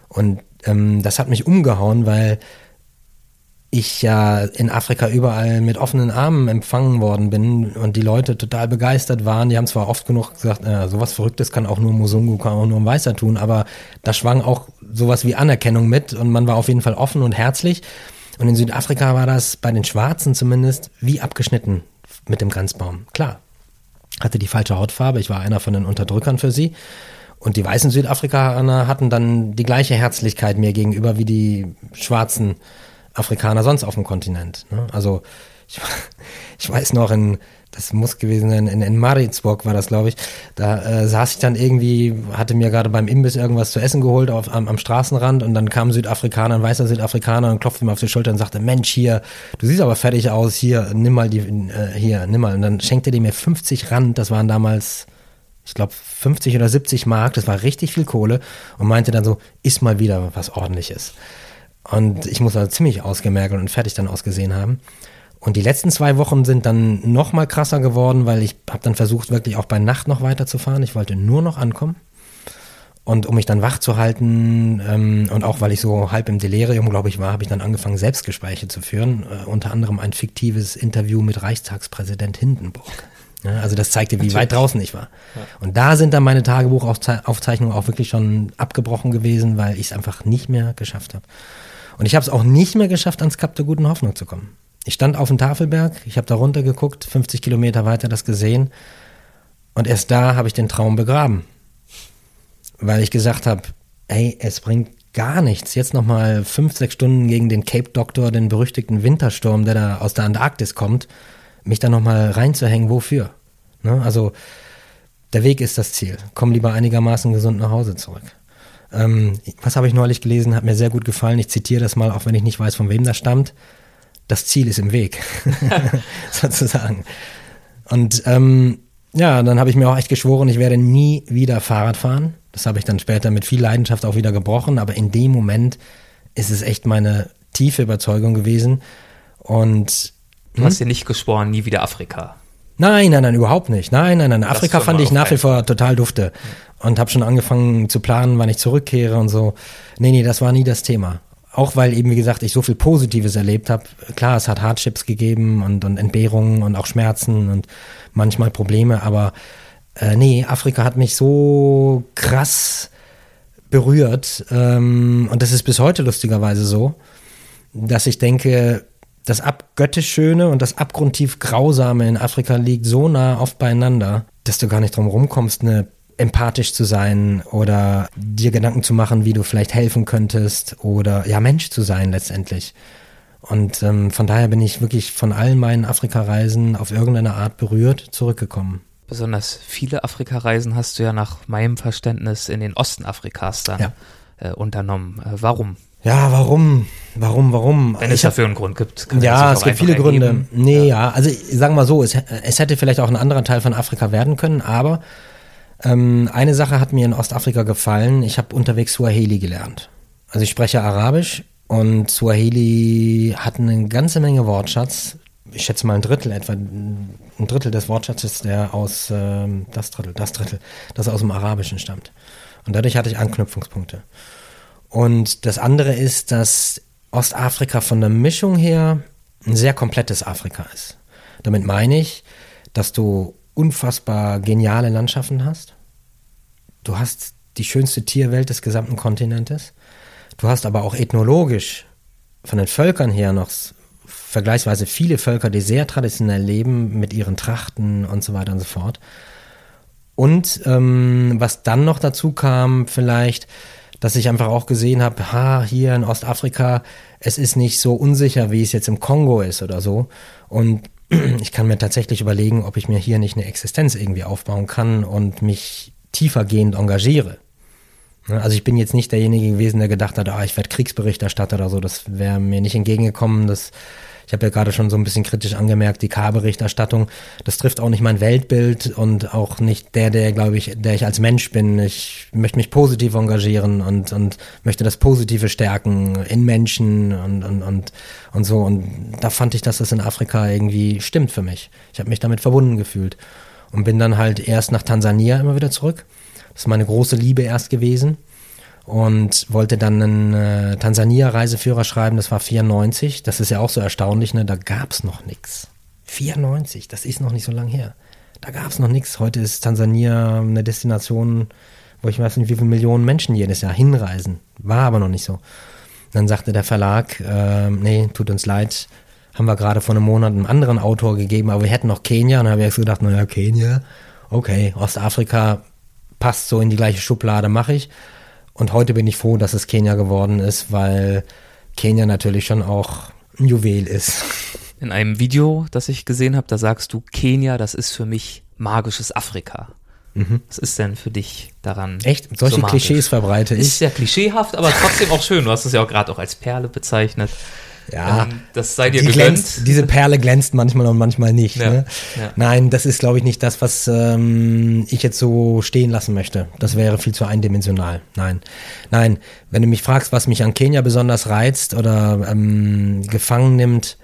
Und ähm, das hat mich umgehauen, weil ich ja in Afrika überall mit offenen Armen empfangen worden bin und die Leute total begeistert waren. Die haben zwar oft genug gesagt, äh, sowas Verrücktes kann auch nur Musungu, kann auch nur ein Weißer tun, aber da schwang auch sowas wie Anerkennung mit und man war auf jeden Fall offen und herzlich. Und in Südafrika war das bei den Schwarzen zumindest wie abgeschnitten mit dem Grenzbaum. Klar, hatte die falsche Hautfarbe, ich war einer von den Unterdrückern für sie. Und die weißen Südafrikaner hatten dann die gleiche Herzlichkeit mir gegenüber wie die schwarzen Afrikaner sonst auf dem Kontinent. Ne? Also ich, ich weiß noch, in, das muss gewesen sein, in, in Maritzburg war das, glaube ich, da äh, saß ich dann irgendwie, hatte mir gerade beim Imbiss irgendwas zu essen geholt auf, am, am Straßenrand und dann kam ein Südafrikaner, ein weißer Südafrikaner und klopfte mir auf die Schulter und sagte, Mensch, hier, du siehst aber fertig aus, hier, nimm mal die, äh, hier, nimm mal. Und dann schenkte der mir 50 Rand, das waren damals ich glaube 50 oder 70 Mark, das war richtig viel Kohle und meinte dann so, iss mal wieder was ordentliches. Und ich muss also ziemlich ausgemergelt und fertig dann ausgesehen haben. Und die letzten zwei Wochen sind dann noch mal krasser geworden, weil ich habe dann versucht, wirklich auch bei Nacht noch weiterzufahren. Ich wollte nur noch ankommen. Und um mich dann wach zu halten ähm, und auch weil ich so halb im Delirium, glaube ich, war, habe ich dann angefangen, Selbstgespräche zu führen. Äh, unter anderem ein fiktives Interview mit Reichstagspräsident Hindenburg. Ja, also das zeigte, wie Natürlich. weit draußen ich war. Ja. Und da sind dann meine Tagebuchaufzeichnungen auch wirklich schon abgebrochen gewesen, weil ich es einfach nicht mehr geschafft habe. Und ich habe es auch nicht mehr geschafft, ans Kap der guten Hoffnung zu kommen. Ich stand auf dem Tafelberg, ich habe da runter geguckt, 50 Kilometer weiter das gesehen. Und erst da habe ich den Traum begraben. Weil ich gesagt habe, ey, es bringt gar nichts. Jetzt nochmal fünf, sechs Stunden gegen den Cape Doctor, den berüchtigten Wintersturm, der da aus der Antarktis kommt, mich da nochmal reinzuhängen. Wofür? Ne? Also, der Weg ist das Ziel. Komm lieber einigermaßen gesund nach Hause zurück. Ähm, was habe ich neulich gelesen, hat mir sehr gut gefallen. Ich zitiere das mal, auch wenn ich nicht weiß, von wem das stammt. Das Ziel ist im Weg, sozusagen. Und ähm, ja, dann habe ich mir auch echt geschworen, ich werde nie wieder Fahrrad fahren. Das habe ich dann später mit viel Leidenschaft auch wieder gebrochen, aber in dem Moment ist es echt meine tiefe Überzeugung gewesen. Und du hast hm? dir nicht geschworen, nie wieder Afrika. Nein, nein, nein, überhaupt nicht. Nein, nein, nein. Afrika fand ich nach wie vor total dufte. Und habe schon angefangen zu planen, wann ich zurückkehre und so. Nee, nee, das war nie das Thema. Auch weil eben, wie gesagt, ich so viel Positives erlebt habe. Klar, es hat Hardships gegeben und, und Entbehrungen und auch Schmerzen und manchmal Probleme, aber äh, nee, Afrika hat mich so krass berührt. Ähm, und das ist bis heute lustigerweise so, dass ich denke, das abgöttisch Schöne und das abgrundtief Grausame in Afrika liegt so nah oft beieinander, dass du gar nicht drum rumkommst, eine empathisch zu sein oder dir Gedanken zu machen, wie du vielleicht helfen könntest oder ja Mensch zu sein letztendlich. Und ähm, von daher bin ich wirklich von allen meinen Afrika-Reisen auf irgendeine Art berührt zurückgekommen. Besonders viele Afrika-Reisen hast du ja nach meinem Verständnis in den Osten Afrikas dann ja. äh, unternommen. Äh, warum? Ja, warum? Warum, warum? Wenn es dafür einen Grund gibt. Ja, es gibt viele ergeben. Gründe. Nee, ja. ja, also sagen wir mal so, es, es hätte vielleicht auch ein anderer Teil von Afrika werden können, aber ähm, eine Sache hat mir in Ostafrika gefallen. Ich habe unterwegs Swahili gelernt. Also ich spreche Arabisch und Swahili hat eine ganze Menge Wortschatz. Ich schätze mal ein Drittel etwa, ein Drittel des Wortschatzes, der aus, äh, das Drittel, das Drittel, das aus dem Arabischen stammt. Und dadurch hatte ich Anknüpfungspunkte. Und das andere ist, dass Ostafrika von der Mischung her ein sehr komplettes Afrika ist. Damit meine ich, dass du unfassbar geniale Landschaften hast. Du hast die schönste Tierwelt des gesamten Kontinentes. Du hast aber auch ethnologisch von den Völkern her noch vergleichsweise viele Völker, die sehr traditionell leben mit ihren Trachten und so weiter und so fort. Und ähm, was dann noch dazu kam, vielleicht, dass ich einfach auch gesehen habe, ha, hier in Ostafrika, es ist nicht so unsicher, wie es jetzt im Kongo ist oder so. Und ich kann mir tatsächlich überlegen, ob ich mir hier nicht eine Existenz irgendwie aufbauen kann und mich tiefergehend engagiere. Ne, also ich bin jetzt nicht derjenige gewesen, der gedacht hat, ah, ich werde Kriegsberichterstatter oder so. Das wäre mir nicht entgegengekommen. Das ich habe ja gerade schon so ein bisschen kritisch angemerkt, die K-Berichterstattung, das trifft auch nicht mein Weltbild und auch nicht der, der, glaube ich, der ich als Mensch bin. Ich möchte mich positiv engagieren und, und möchte das Positive stärken in Menschen und, und, und, und so. Und da fand ich, dass das in Afrika irgendwie stimmt für mich. Ich habe mich damit verbunden gefühlt und bin dann halt erst nach Tansania immer wieder zurück. Das ist meine große Liebe erst gewesen und wollte dann einen äh, Tansania-Reiseführer schreiben, das war 94. Das ist ja auch so erstaunlich, ne? Da gab's noch nix. 94, das ist noch nicht so lang her. Da gab's noch nix. Heute ist Tansania eine Destination, wo ich weiß nicht, wie viele Millionen Menschen jedes Jahr hinreisen. War aber noch nicht so. Dann sagte der Verlag, äh, nee, tut uns leid, haben wir gerade vor einem Monat einem anderen Autor gegeben, aber wir hätten noch Kenia. Und dann habe ich gedacht, naja, Kenia, okay, Ostafrika passt so in die gleiche Schublade, mache ich. Und heute bin ich froh, dass es Kenia geworden ist, weil Kenia natürlich schon auch ein Juwel ist. In einem Video, das ich gesehen habe, da sagst du, Kenia, das ist für mich magisches Afrika. Mhm. Was ist denn für dich daran? Echt? Solche so Klischees verbreite ich. Ist ja klischeehaft, aber trotzdem auch schön. Du hast es ja auch gerade auch als Perle bezeichnet. Ja, ähm, das sei dir die gegönnt. Glänzt, diese Perle glänzt manchmal und manchmal nicht. Ja, ne? ja. Nein, das ist, glaube ich, nicht das, was ähm, ich jetzt so stehen lassen möchte. Das wäre viel zu eindimensional. Nein, nein. Wenn du mich fragst, was mich an Kenia besonders reizt oder ähm, gefangen nimmt,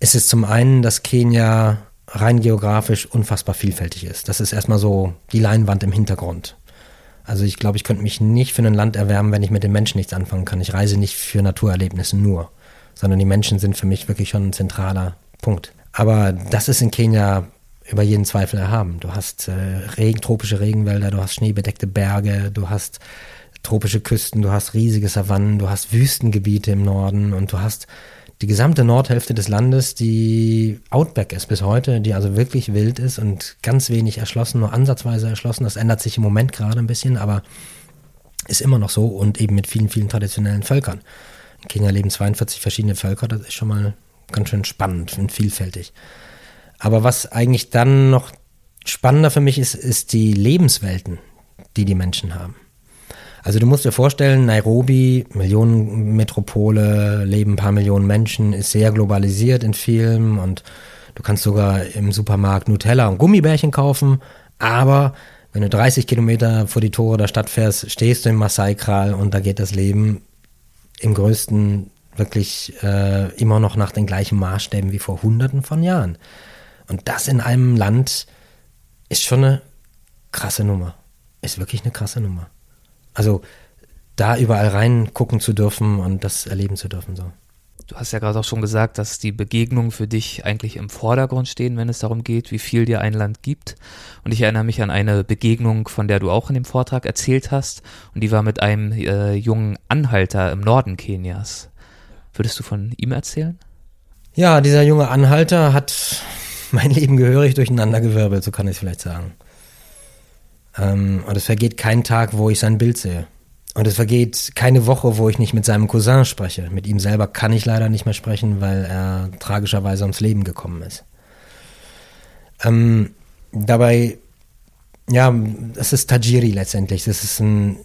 ist es zum einen, dass Kenia rein geografisch unfassbar vielfältig ist. Das ist erstmal so die Leinwand im Hintergrund. Also ich glaube, ich könnte mich nicht für ein Land erwärmen, wenn ich mit den Menschen nichts anfangen kann. Ich reise nicht für Naturerlebnisse nur sondern die Menschen sind für mich wirklich schon ein zentraler Punkt. Aber das ist in Kenia über jeden Zweifel erhaben. Du hast äh, Regen, tropische Regenwälder, du hast schneebedeckte Berge, du hast tropische Küsten, du hast riesige Savannen, du hast Wüstengebiete im Norden und du hast die gesamte Nordhälfte des Landes, die Outback ist bis heute, die also wirklich wild ist und ganz wenig erschlossen, nur ansatzweise erschlossen. Das ändert sich im Moment gerade ein bisschen, aber ist immer noch so und eben mit vielen, vielen traditionellen Völkern. Kenia leben 42 verschiedene Völker, das ist schon mal ganz schön spannend und vielfältig. Aber was eigentlich dann noch spannender für mich ist, ist die Lebenswelten, die die Menschen haben. Also du musst dir vorstellen, Nairobi, Millionenmetropole, leben ein paar Millionen Menschen, ist sehr globalisiert in Filmen und du kannst sogar im Supermarkt Nutella und Gummibärchen kaufen, aber wenn du 30 Kilometer vor die Tore der Stadt fährst, stehst du im Maasai-Kral und da geht das Leben im größten wirklich äh, immer noch nach den gleichen Maßstäben wie vor hunderten von Jahren. Und das in einem Land ist schon eine krasse Nummer. Ist wirklich eine krasse Nummer. Also da überall reingucken zu dürfen und das erleben zu dürfen. So. Du hast ja gerade auch schon gesagt, dass die Begegnungen für dich eigentlich im Vordergrund stehen, wenn es darum geht, wie viel dir ein Land gibt. Und ich erinnere mich an eine Begegnung, von der du auch in dem Vortrag erzählt hast. Und die war mit einem äh, jungen Anhalter im Norden Kenias. Würdest du von ihm erzählen? Ja, dieser junge Anhalter hat mein Leben gehörig durcheinandergewirbelt, so kann ich es vielleicht sagen. Ähm, und es vergeht kein Tag, wo ich sein Bild sehe. Und es vergeht keine Woche, wo ich nicht mit seinem Cousin spreche. Mit ihm selber kann ich leider nicht mehr sprechen, weil er tragischerweise ums Leben gekommen ist. Ähm, dabei, ja, das ist Tajiri letztendlich. Das ist ein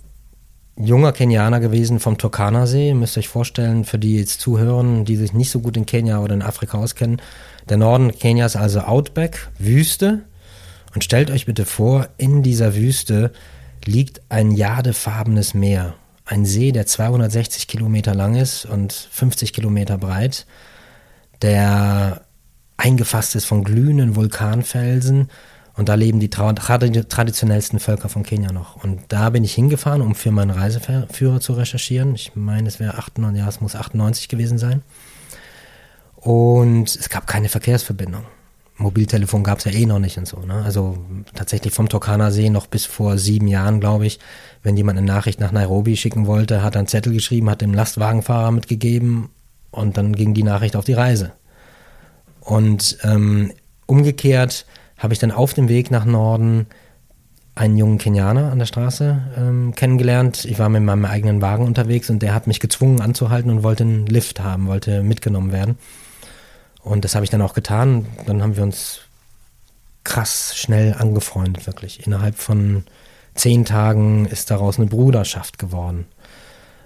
junger Kenianer gewesen vom Turkana-See. Ihr müsst euch vorstellen, für die jetzt zuhören, die sich nicht so gut in Kenia oder in Afrika auskennen. Der Norden Kenias also Outback, Wüste. Und stellt euch bitte vor, in dieser Wüste liegt ein jadefarbenes Meer. Ein See, der 260 Kilometer lang ist und 50 Kilometer breit, der eingefasst ist von glühenden Vulkanfelsen. Und da leben die traditionellsten Völker von Kenia noch. Und da bin ich hingefahren, um für meinen Reiseführer zu recherchieren. Ich meine, es wäre 98, ja, es muss 98 gewesen sein. Und es gab keine Verkehrsverbindung. Mobiltelefon gab es ja eh noch nicht und so. Ne? Also tatsächlich vom Turkana See noch bis vor sieben Jahren, glaube ich, wenn jemand eine Nachricht nach Nairobi schicken wollte, hat er einen Zettel geschrieben, hat dem Lastwagenfahrer mitgegeben und dann ging die Nachricht auf die Reise. Und ähm, umgekehrt habe ich dann auf dem Weg nach Norden einen jungen Kenianer an der Straße ähm, kennengelernt. Ich war mit meinem eigenen Wagen unterwegs und der hat mich gezwungen anzuhalten und wollte einen Lift haben, wollte mitgenommen werden. Und das habe ich dann auch getan. Dann haben wir uns krass schnell angefreundet, wirklich. Innerhalb von zehn Tagen ist daraus eine Bruderschaft geworden.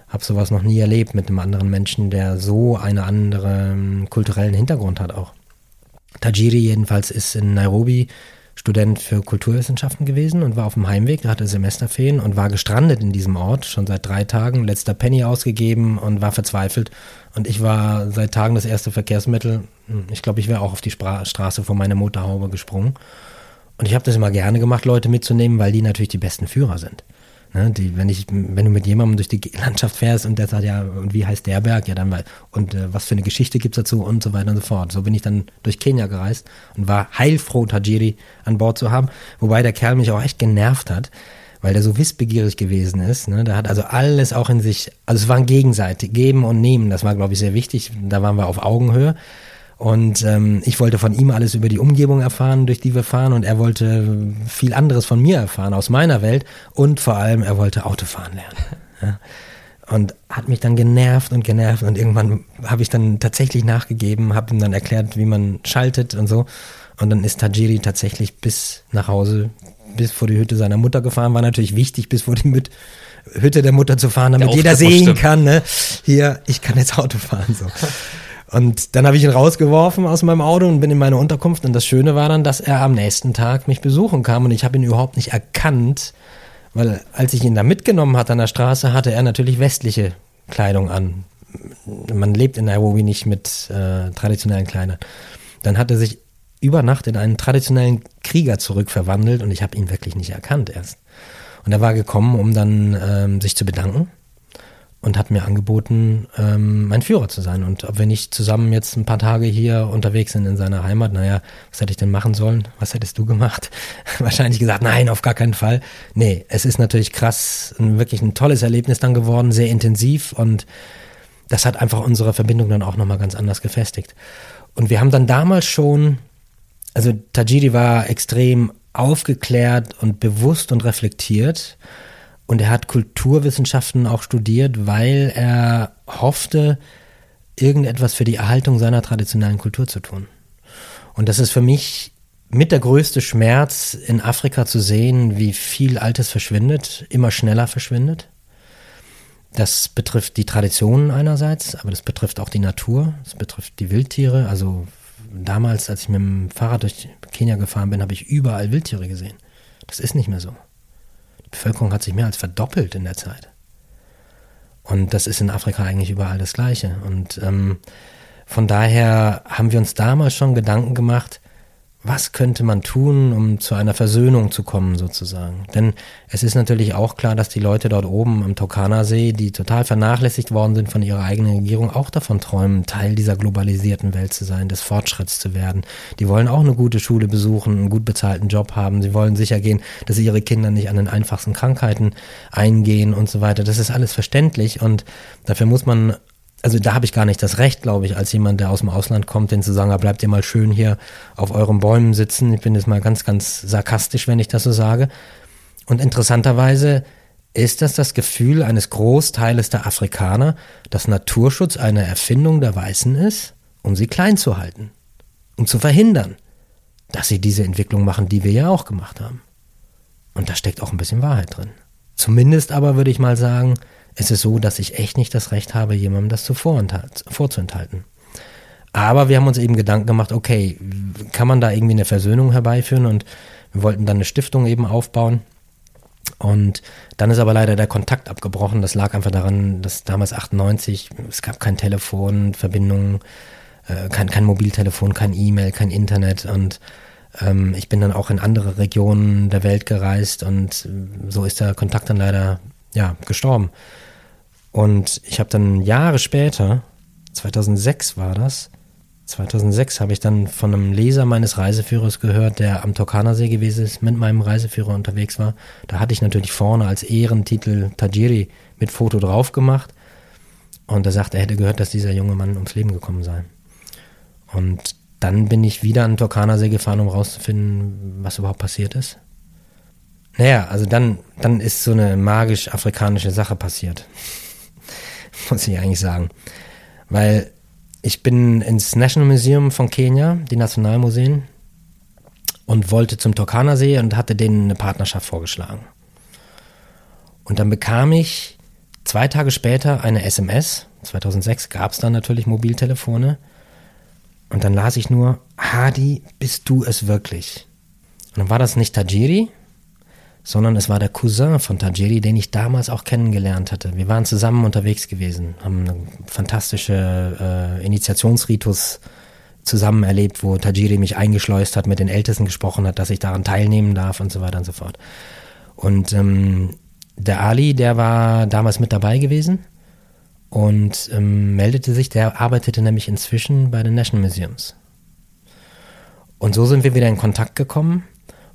Hab sowas noch nie erlebt mit einem anderen Menschen, der so einen anderen kulturellen Hintergrund hat auch. Tajiri jedenfalls ist in Nairobi Student für Kulturwissenschaften gewesen und war auf dem Heimweg, hatte Semesterferien und war gestrandet in diesem Ort, schon seit drei Tagen, letzter Penny ausgegeben und war verzweifelt. Und ich war seit Tagen das erste Verkehrsmittel. Ich glaube, ich wäre auch auf die Spra Straße vor meine Motorhaube gesprungen. Und ich habe das immer gerne gemacht, Leute mitzunehmen, weil die natürlich die besten Führer sind. Ne, die, wenn, ich, wenn du mit jemandem durch die Landschaft fährst und der sagt, ja, und wie heißt der Berg? Ja, dann weil, und äh, was für eine Geschichte gibt's dazu und so weiter und so fort. So bin ich dann durch Kenia gereist und war heilfroh, Tajiri an Bord zu haben, wobei der Kerl mich auch echt genervt hat, weil der so wissbegierig gewesen ist. Ne? Der hat also alles auch in sich, also es waren gegenseitig, geben und nehmen, das war, glaube ich, sehr wichtig. Da waren wir auf Augenhöhe. Und ähm, ich wollte von ihm alles über die Umgebung erfahren, durch die wir fahren. Und er wollte viel anderes von mir erfahren, aus meiner Welt. Und vor allem, er wollte Autofahren lernen. Ja. Und hat mich dann genervt und genervt. Und irgendwann habe ich dann tatsächlich nachgegeben, habe ihm dann erklärt, wie man schaltet und so. Und dann ist Tajiri tatsächlich bis nach Hause, bis vor die Hütte seiner Mutter gefahren. War natürlich wichtig, bis vor die Müt Hütte der Mutter zu fahren, damit jeder sehen kann, ne? Hier, ich kann jetzt Auto fahren. So. Und dann habe ich ihn rausgeworfen aus meinem Auto und bin in meine Unterkunft. Und das Schöne war dann, dass er am nächsten Tag mich besuchen kam und ich habe ihn überhaupt nicht erkannt, weil als ich ihn da mitgenommen hatte an der Straße, hatte er natürlich westliche Kleidung an. Man lebt in Nairobi nicht mit äh, traditionellen Kleidern. Dann hat er sich über Nacht in einen traditionellen Krieger zurückverwandelt und ich habe ihn wirklich nicht erkannt erst. Und er war gekommen, um dann ähm, sich zu bedanken und hat mir angeboten, ähm, mein Führer zu sein. Und ob wir nicht zusammen jetzt ein paar Tage hier unterwegs sind in seiner Heimat, naja, was hätte ich denn machen sollen? Was hättest du gemacht? Wahrscheinlich gesagt, nein, auf gar keinen Fall. Nee, es ist natürlich krass, ein, wirklich ein tolles Erlebnis dann geworden, sehr intensiv und das hat einfach unsere Verbindung dann auch nochmal ganz anders gefestigt. Und wir haben dann damals schon, also Tajiri war extrem aufgeklärt und bewusst und reflektiert und er hat Kulturwissenschaften auch studiert, weil er hoffte, irgendetwas für die Erhaltung seiner traditionellen Kultur zu tun. Und das ist für mich mit der größte Schmerz in Afrika zu sehen, wie viel Altes verschwindet, immer schneller verschwindet. Das betrifft die Traditionen einerseits, aber das betrifft auch die Natur, das betrifft die Wildtiere. Also damals, als ich mit dem Fahrrad durch Kenia gefahren bin, habe ich überall Wildtiere gesehen. Das ist nicht mehr so. Bevölkerung hat sich mehr als verdoppelt in der Zeit. Und das ist in Afrika eigentlich überall das Gleiche. Und ähm, von daher haben wir uns damals schon Gedanken gemacht, was könnte man tun, um zu einer Versöhnung zu kommen sozusagen. Denn es ist natürlich auch klar, dass die Leute dort oben am Turkana-See, die total vernachlässigt worden sind von ihrer eigenen Regierung, auch davon träumen, Teil dieser globalisierten Welt zu sein, des Fortschritts zu werden. Die wollen auch eine gute Schule besuchen, einen gut bezahlten Job haben. Sie wollen sicher gehen, dass ihre Kinder nicht an den einfachsten Krankheiten eingehen und so weiter. Das ist alles verständlich und dafür muss man also da habe ich gar nicht das Recht, glaube ich, als jemand, der aus dem Ausland kommt, den zu sagen, ah, bleibt ihr mal schön hier auf euren Bäumen sitzen. Ich bin jetzt mal ganz, ganz sarkastisch, wenn ich das so sage. Und interessanterweise ist das das Gefühl eines Großteiles der Afrikaner, dass Naturschutz eine Erfindung der Weißen ist, um sie klein zu halten, um zu verhindern, dass sie diese Entwicklung machen, die wir ja auch gemacht haben. Und da steckt auch ein bisschen Wahrheit drin. Zumindest aber würde ich mal sagen, es ist so, dass ich echt nicht das Recht habe, jemandem das vorzuenthalten. Aber wir haben uns eben Gedanken gemacht, okay, kann man da irgendwie eine Versöhnung herbeiführen und wir wollten dann eine Stiftung eben aufbauen. Und dann ist aber leider der Kontakt abgebrochen. Das lag einfach daran, dass damals 98, es gab kein Telefon, Verbindung, äh, kein, kein Mobiltelefon, kein E-Mail, kein Internet und ähm, ich bin dann auch in andere Regionen der Welt gereist und so ist der Kontakt dann leider ja gestorben. Und ich habe dann Jahre später, 2006 war das, 2006 habe ich dann von einem Leser meines Reiseführers gehört, der am Turkana-See gewesen ist, mit meinem Reiseführer unterwegs war. Da hatte ich natürlich vorne als Ehrentitel Tajiri mit Foto drauf gemacht. Und er sagte, er hätte gehört, dass dieser junge Mann ums Leben gekommen sei. Und dann bin ich wieder an den Turkana-See gefahren, um rauszufinden, was überhaupt passiert ist. Naja, also dann, dann ist so eine magisch-afrikanische Sache passiert. Muss ich eigentlich sagen. Weil ich bin ins National Museum von Kenia, die Nationalmuseen, und wollte zum Turkana-See und hatte denen eine Partnerschaft vorgeschlagen. Und dann bekam ich zwei Tage später eine SMS. 2006 gab es dann natürlich Mobiltelefone. Und dann las ich nur, Hadi, bist du es wirklich? Und dann war das nicht Tajiri, sondern es war der Cousin von Tajiri, den ich damals auch kennengelernt hatte. Wir waren zusammen unterwegs gewesen, haben eine fantastische äh, Initiationsritus zusammen erlebt, wo Tajiri mich eingeschleust hat, mit den Ältesten gesprochen hat, dass ich daran teilnehmen darf und so weiter und so fort. Und ähm, der Ali, der war damals mit dabei gewesen und ähm, meldete sich, der arbeitete nämlich inzwischen bei den National Museums. Und so sind wir wieder in Kontakt gekommen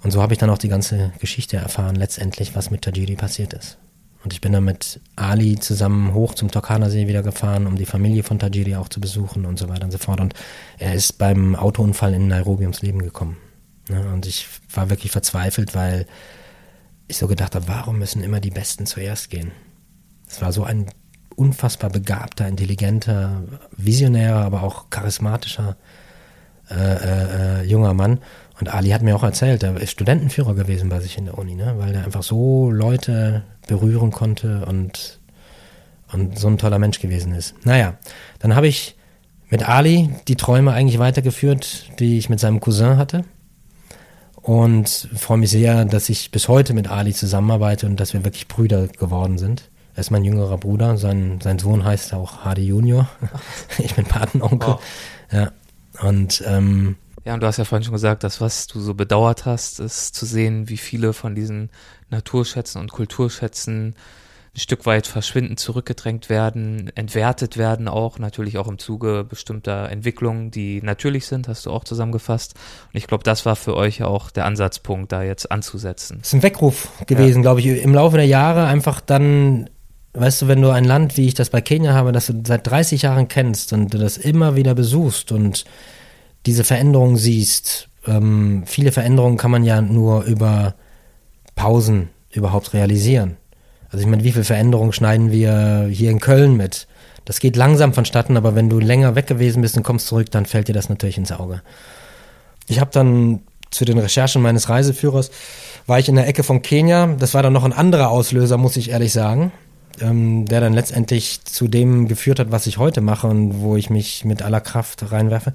und so habe ich dann auch die ganze Geschichte erfahren, letztendlich, was mit Tajiri passiert ist. Und ich bin dann mit Ali zusammen hoch zum Turkana-See wieder gefahren, um die Familie von Tajiri auch zu besuchen und so weiter und so fort. Und er ist beim Autounfall in Nairobi ums Leben gekommen. Und ich war wirklich verzweifelt, weil ich so gedacht habe, warum müssen immer die Besten zuerst gehen? Es war so ein unfassbar begabter, intelligenter, visionärer, aber auch charismatischer äh, äh, äh junger Mann. Und Ali hat mir auch erzählt, er ist Studentenführer gewesen bei sich in der Uni, ne? weil er einfach so Leute berühren konnte und, und so ein toller Mensch gewesen ist. Naja, dann habe ich mit Ali die Träume eigentlich weitergeführt, die ich mit seinem Cousin hatte. Und freue mich sehr, dass ich bis heute mit Ali zusammenarbeite und dass wir wirklich Brüder geworden sind. Er ist mein jüngerer Bruder, sein, sein Sohn heißt auch Hadi Junior. ich bin Patenonkel. Wow. Ja. Und ähm, ja, und du hast ja vorhin schon gesagt, dass was du so bedauert hast, ist zu sehen, wie viele von diesen Naturschätzen und Kulturschätzen ein Stück weit verschwinden, zurückgedrängt werden, entwertet werden auch, natürlich auch im Zuge bestimmter Entwicklungen, die natürlich sind, hast du auch zusammengefasst. Und ich glaube, das war für euch auch der Ansatzpunkt, da jetzt anzusetzen. Das ist ein Weckruf gewesen, ja. glaube ich, im Laufe der Jahre einfach dann weißt du, wenn du ein Land, wie ich das bei Kenia habe, das du seit 30 Jahren kennst und du das immer wieder besuchst und diese Veränderungen siehst. Ähm, viele Veränderungen kann man ja nur über Pausen überhaupt realisieren. Also ich meine, wie viele Veränderungen schneiden wir hier in Köln mit? Das geht langsam vonstatten, aber wenn du länger weg gewesen bist und kommst zurück, dann fällt dir das natürlich ins Auge. Ich habe dann zu den Recherchen meines Reiseführers, war ich in der Ecke von Kenia. Das war dann noch ein anderer Auslöser, muss ich ehrlich sagen, ähm, der dann letztendlich zu dem geführt hat, was ich heute mache und wo ich mich mit aller Kraft reinwerfe.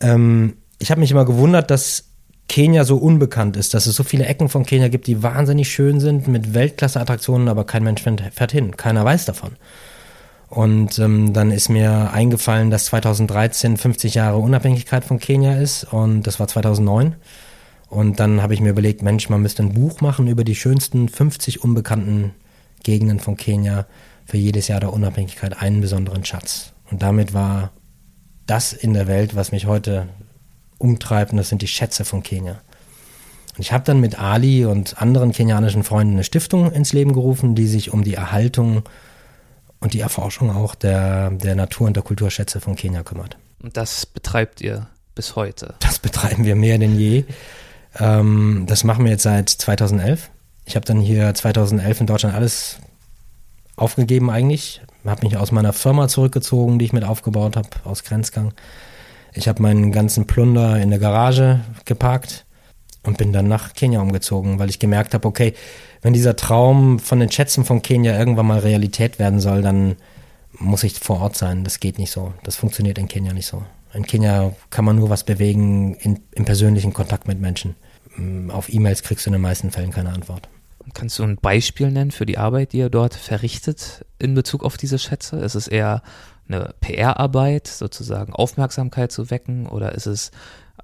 Ähm, ich habe mich immer gewundert, dass Kenia so unbekannt ist, dass es so viele Ecken von Kenia gibt, die wahnsinnig schön sind, mit Weltklasse-Attraktionen, aber kein Mensch fährt hin. Keiner weiß davon. Und ähm, dann ist mir eingefallen, dass 2013 50 Jahre Unabhängigkeit von Kenia ist und das war 2009. Und dann habe ich mir überlegt, Mensch, man müsste ein Buch machen über die schönsten 50 unbekannten Gegenden von Kenia für jedes Jahr der Unabhängigkeit einen besonderen Schatz. Und damit war das in der Welt, was mich heute umtreibt, und das sind die Schätze von Kenia. Und ich habe dann mit Ali und anderen kenianischen Freunden eine Stiftung ins Leben gerufen, die sich um die Erhaltung und die Erforschung auch der, der Natur- und der Kulturschätze von Kenia kümmert. Und das betreibt ihr bis heute? Das betreiben wir mehr denn je. Ähm, das machen wir jetzt seit 2011. Ich habe dann hier 2011 in Deutschland alles aufgegeben eigentlich. Habe mich aus meiner Firma zurückgezogen, die ich mit aufgebaut habe, aus Grenzgang. Ich habe meinen ganzen Plunder in der Garage geparkt und bin dann nach Kenia umgezogen, weil ich gemerkt habe, okay, wenn dieser Traum von den Schätzen von Kenia irgendwann mal Realität werden soll, dann muss ich vor Ort sein. Das geht nicht so. Das funktioniert in Kenia nicht so. In Kenia kann man nur was bewegen in, im persönlichen Kontakt mit Menschen. Auf E-Mails kriegst du in den meisten Fällen keine Antwort. Kannst du ein Beispiel nennen für die Arbeit, die ihr dort verrichtet in Bezug auf diese Schätze? Ist es eher eine PR-Arbeit, sozusagen Aufmerksamkeit zu wecken, oder ist es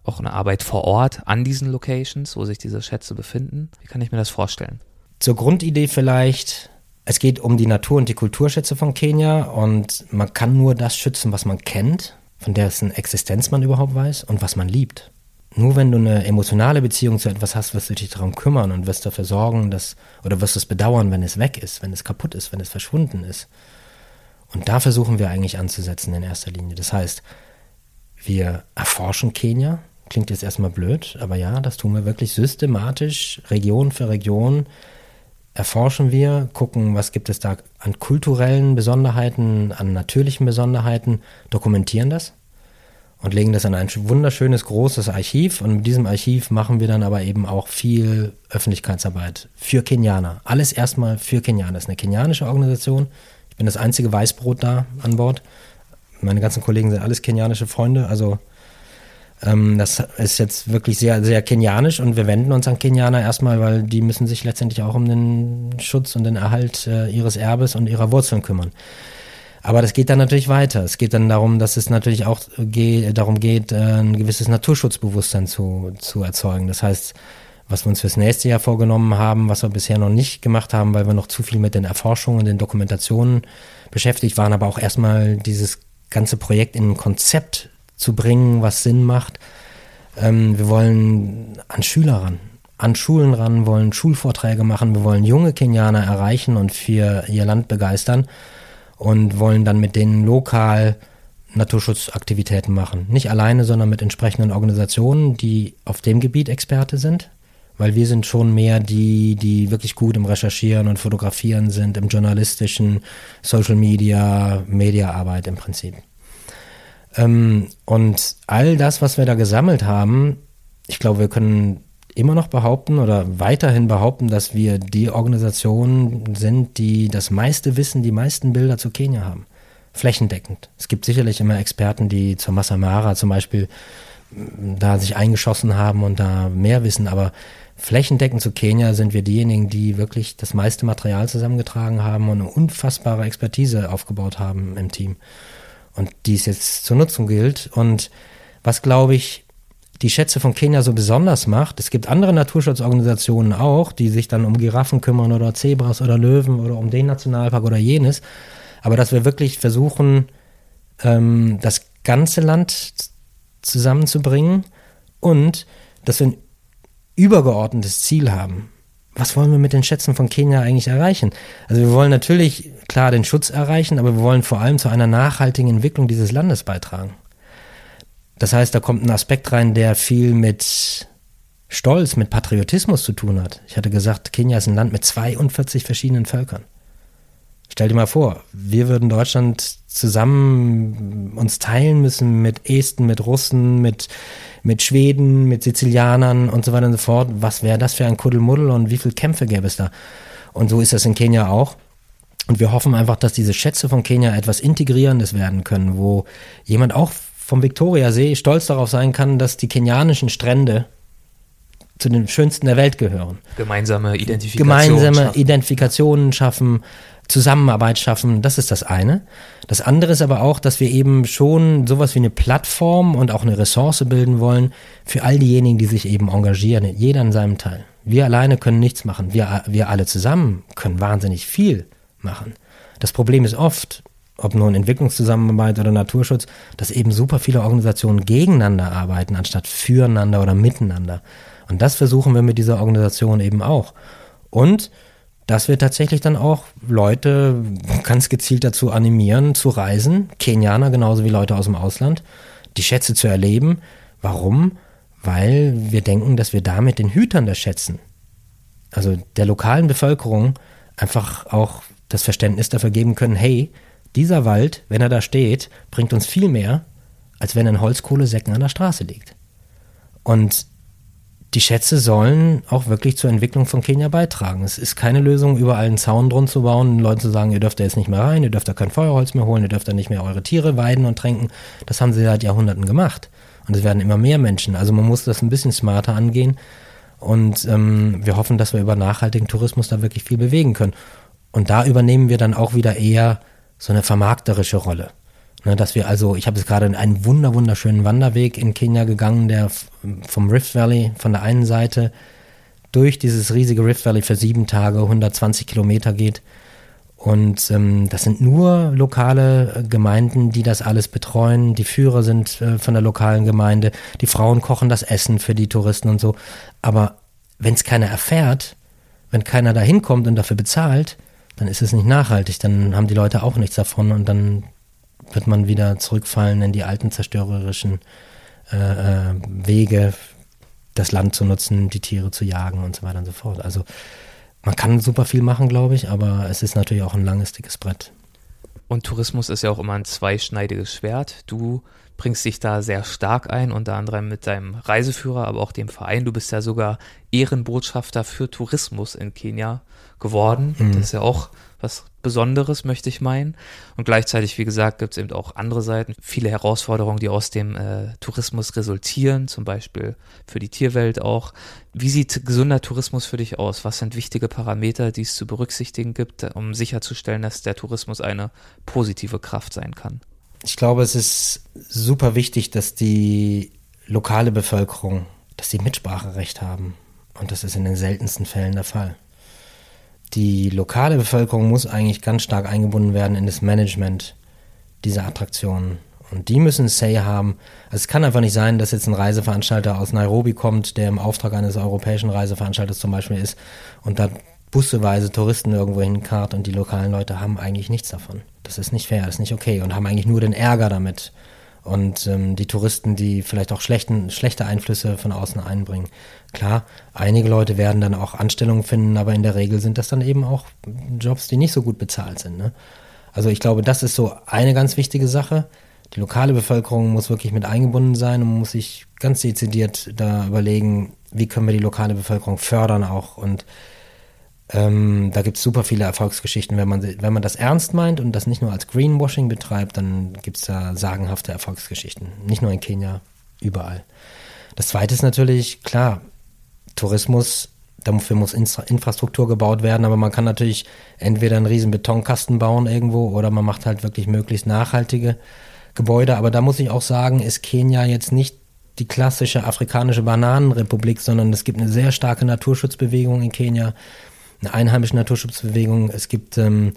auch eine Arbeit vor Ort an diesen Locations, wo sich diese Schätze befinden? Wie kann ich mir das vorstellen? Zur Grundidee vielleicht, es geht um die Natur- und die Kulturschätze von Kenia und man kann nur das schützen, was man kennt, von dessen Existenz man überhaupt weiß und was man liebt. Nur wenn du eine emotionale Beziehung zu etwas hast, wirst du dich darum kümmern und wirst dafür sorgen, dass, oder wirst es bedauern, wenn es weg ist, wenn es kaputt ist, wenn es verschwunden ist. Und da versuchen wir eigentlich anzusetzen in erster Linie. Das heißt, wir erforschen Kenia. Klingt jetzt erstmal blöd, aber ja, das tun wir wirklich systematisch, Region für Region, erforschen wir, gucken, was gibt es da an kulturellen Besonderheiten, an natürlichen Besonderheiten, dokumentieren das und legen das an ein wunderschönes großes Archiv und mit diesem Archiv machen wir dann aber eben auch viel Öffentlichkeitsarbeit für Kenianer. Alles erstmal für Kenianer. Das ist eine kenianische Organisation. Ich bin das einzige Weißbrot da an Bord. Meine ganzen Kollegen sind alles kenianische Freunde, also ähm, das ist jetzt wirklich sehr, sehr kenianisch und wir wenden uns an Kenianer erstmal, weil die müssen sich letztendlich auch um den Schutz und den Erhalt äh, ihres Erbes und ihrer Wurzeln kümmern. Aber das geht dann natürlich weiter. Es geht dann darum, dass es natürlich auch ge darum geht, äh, ein gewisses Naturschutzbewusstsein zu, zu erzeugen. Das heißt, was wir uns fürs nächste Jahr vorgenommen haben, was wir bisher noch nicht gemacht haben, weil wir noch zu viel mit den Erforschungen und den Dokumentationen beschäftigt waren, aber auch erstmal dieses ganze Projekt in ein Konzept zu bringen, was Sinn macht. Ähm, wir wollen an Schüler ran, an Schulen ran, wollen Schulvorträge machen, wir wollen junge Kenianer erreichen und für ihr Land begeistern und wollen dann mit denen lokal Naturschutzaktivitäten machen. Nicht alleine, sondern mit entsprechenden Organisationen, die auf dem Gebiet Experte sind, weil wir sind schon mehr die, die wirklich gut im Recherchieren und Fotografieren sind, im journalistischen, Social Media, Mediaarbeit im Prinzip. Ähm, und all das, was wir da gesammelt haben, ich glaube, wir können immer noch behaupten oder weiterhin behaupten, dass wir die Organisation sind, die das meiste Wissen, die meisten Bilder zu Kenia haben. Flächendeckend. Es gibt sicherlich immer Experten, die zur Massamara zum Beispiel mm, da sich eingeschossen haben und da mehr wissen, aber flächendeckend zu Kenia sind wir diejenigen, die wirklich das meiste Material zusammengetragen haben und eine unfassbare Expertise aufgebaut haben im Team und die es jetzt zur Nutzung gilt. Und was, glaube ich, die Schätze von Kenia so besonders macht, es gibt andere Naturschutzorganisationen auch, die sich dann um Giraffen kümmern oder Zebras oder Löwen oder um den Nationalpark oder jenes, aber dass wir wirklich versuchen, ähm, das ganze Land zusammenzubringen und dass wir ein übergeordnetes Ziel haben was wollen wir mit den Schätzen von Kenia eigentlich erreichen? Also wir wollen natürlich klar den Schutz erreichen, aber wir wollen vor allem zu einer nachhaltigen Entwicklung dieses Landes beitragen. Das heißt, da kommt ein Aspekt rein, der viel mit Stolz, mit Patriotismus zu tun hat. Ich hatte gesagt, Kenia ist ein Land mit 42 verschiedenen Völkern. Stell dir mal vor, wir würden Deutschland zusammen uns teilen müssen mit Esten, mit Russen, mit, mit Schweden, mit Sizilianern und so weiter und so fort. Was wäre das für ein Kuddelmuddel und wie viele Kämpfe gäbe es da? Und so ist das in Kenia auch. Und wir hoffen einfach, dass diese Schätze von Kenia etwas Integrierendes werden können, wo jemand auch vom Viktoriasee stolz darauf sein kann, dass die kenianischen Strände zu den schönsten der Welt gehören. Gemeinsame Identifikationen Gemeinsame schaffen. Identifikationen schaffen, Zusammenarbeit schaffen, das ist das eine. Das andere ist aber auch, dass wir eben schon sowas wie eine Plattform und auch eine Ressource bilden wollen für all diejenigen, die sich eben engagieren, jeder in seinem Teil. Wir alleine können nichts machen, wir, wir alle zusammen können wahnsinnig viel machen. Das Problem ist oft, ob nun Entwicklungszusammenarbeit oder Naturschutz, dass eben super viele Organisationen gegeneinander arbeiten, anstatt füreinander oder miteinander. Und das versuchen wir mit dieser Organisation eben auch. Und dass wir tatsächlich dann auch Leute ganz gezielt dazu animieren, zu reisen, Kenianer genauso wie Leute aus dem Ausland, die Schätze zu erleben. Warum? Weil wir denken, dass wir damit den Hütern der Schätzen, also der lokalen Bevölkerung, einfach auch das Verständnis dafür geben können, hey, dieser Wald, wenn er da steht, bringt uns viel mehr, als wenn ein Holzkohlesäcken an der Straße liegt. Und die Schätze sollen auch wirklich zur Entwicklung von Kenia beitragen. Es ist keine Lösung, überall einen Zaun drum zu bauen und Leuten zu sagen, ihr dürft da jetzt nicht mehr rein, ihr dürft da kein Feuerholz mehr holen, ihr dürft da nicht mehr eure Tiere weiden und tränken. Das haben sie seit Jahrhunderten gemacht. Und es werden immer mehr Menschen. Also man muss das ein bisschen smarter angehen. Und ähm, wir hoffen, dass wir über nachhaltigen Tourismus da wirklich viel bewegen können. Und da übernehmen wir dann auch wieder eher so eine vermarkterische Rolle. Ne, dass wir also, ich habe jetzt gerade einen wunder wunderschönen Wanderweg in Kenia gegangen, der vom Rift Valley von der einen Seite durch dieses riesige Rift Valley für sieben Tage 120 Kilometer geht. Und ähm, das sind nur lokale äh, Gemeinden, die das alles betreuen. Die Führer sind äh, von der lokalen Gemeinde. Die Frauen kochen das Essen für die Touristen und so. Aber wenn es keiner erfährt, wenn keiner da hinkommt und dafür bezahlt, dann ist es nicht nachhaltig. Dann haben die Leute auch nichts davon und dann wird man wieder zurückfallen in die alten zerstörerischen äh, äh, Wege, das Land zu nutzen, die Tiere zu jagen und so weiter und so fort. Also man kann super viel machen, glaube ich, aber es ist natürlich auch ein langes, dickes Brett. Und Tourismus ist ja auch immer ein zweischneidiges Schwert. Du bringst dich da sehr stark ein, unter anderem mit deinem Reiseführer, aber auch dem Verein. Du bist ja sogar Ehrenbotschafter für Tourismus in Kenia geworden. Mhm. Das ist ja auch was Besonderes, möchte ich meinen. Und gleichzeitig, wie gesagt, gibt es eben auch andere Seiten, viele Herausforderungen, die aus dem äh, Tourismus resultieren, zum Beispiel für die Tierwelt auch. Wie sieht gesunder Tourismus für dich aus? Was sind wichtige Parameter, die es zu berücksichtigen gibt, um sicherzustellen, dass der Tourismus eine positive Kraft sein kann? Ich glaube, es ist super wichtig, dass die lokale Bevölkerung, dass sie Mitspracherecht haben. Und das ist in den seltensten Fällen der Fall die lokale Bevölkerung muss eigentlich ganz stark eingebunden werden in das Management dieser Attraktionen. Und die müssen Say haben. Also es kann einfach nicht sein, dass jetzt ein Reiseveranstalter aus Nairobi kommt, der im Auftrag eines europäischen Reiseveranstalters zum Beispiel ist und da busseweise Touristen irgendwo hinkarrt und die lokalen Leute haben eigentlich nichts davon. Das ist nicht fair, das ist nicht okay und haben eigentlich nur den Ärger damit und ähm, die Touristen, die vielleicht auch schlechten, schlechte Einflüsse von außen einbringen. Klar, einige Leute werden dann auch Anstellungen finden, aber in der Regel sind das dann eben auch Jobs, die nicht so gut bezahlt sind. Ne? Also ich glaube, das ist so eine ganz wichtige Sache. Die lokale Bevölkerung muss wirklich mit eingebunden sein und muss sich ganz dezidiert da überlegen, wie können wir die lokale Bevölkerung fördern auch und ähm, da gibt es super viele Erfolgsgeschichten. Wenn man, wenn man das ernst meint und das nicht nur als Greenwashing betreibt, dann gibt es da sagenhafte Erfolgsgeschichten. Nicht nur in Kenia, überall. Das zweite ist natürlich, klar, Tourismus, dafür muss Infrastruktur gebaut werden, aber man kann natürlich entweder einen riesen Betonkasten bauen irgendwo oder man macht halt wirklich möglichst nachhaltige Gebäude. Aber da muss ich auch sagen, ist Kenia jetzt nicht die klassische afrikanische Bananenrepublik, sondern es gibt eine sehr starke Naturschutzbewegung in Kenia eine einheimische Naturschutzbewegung. Es gibt, ähm,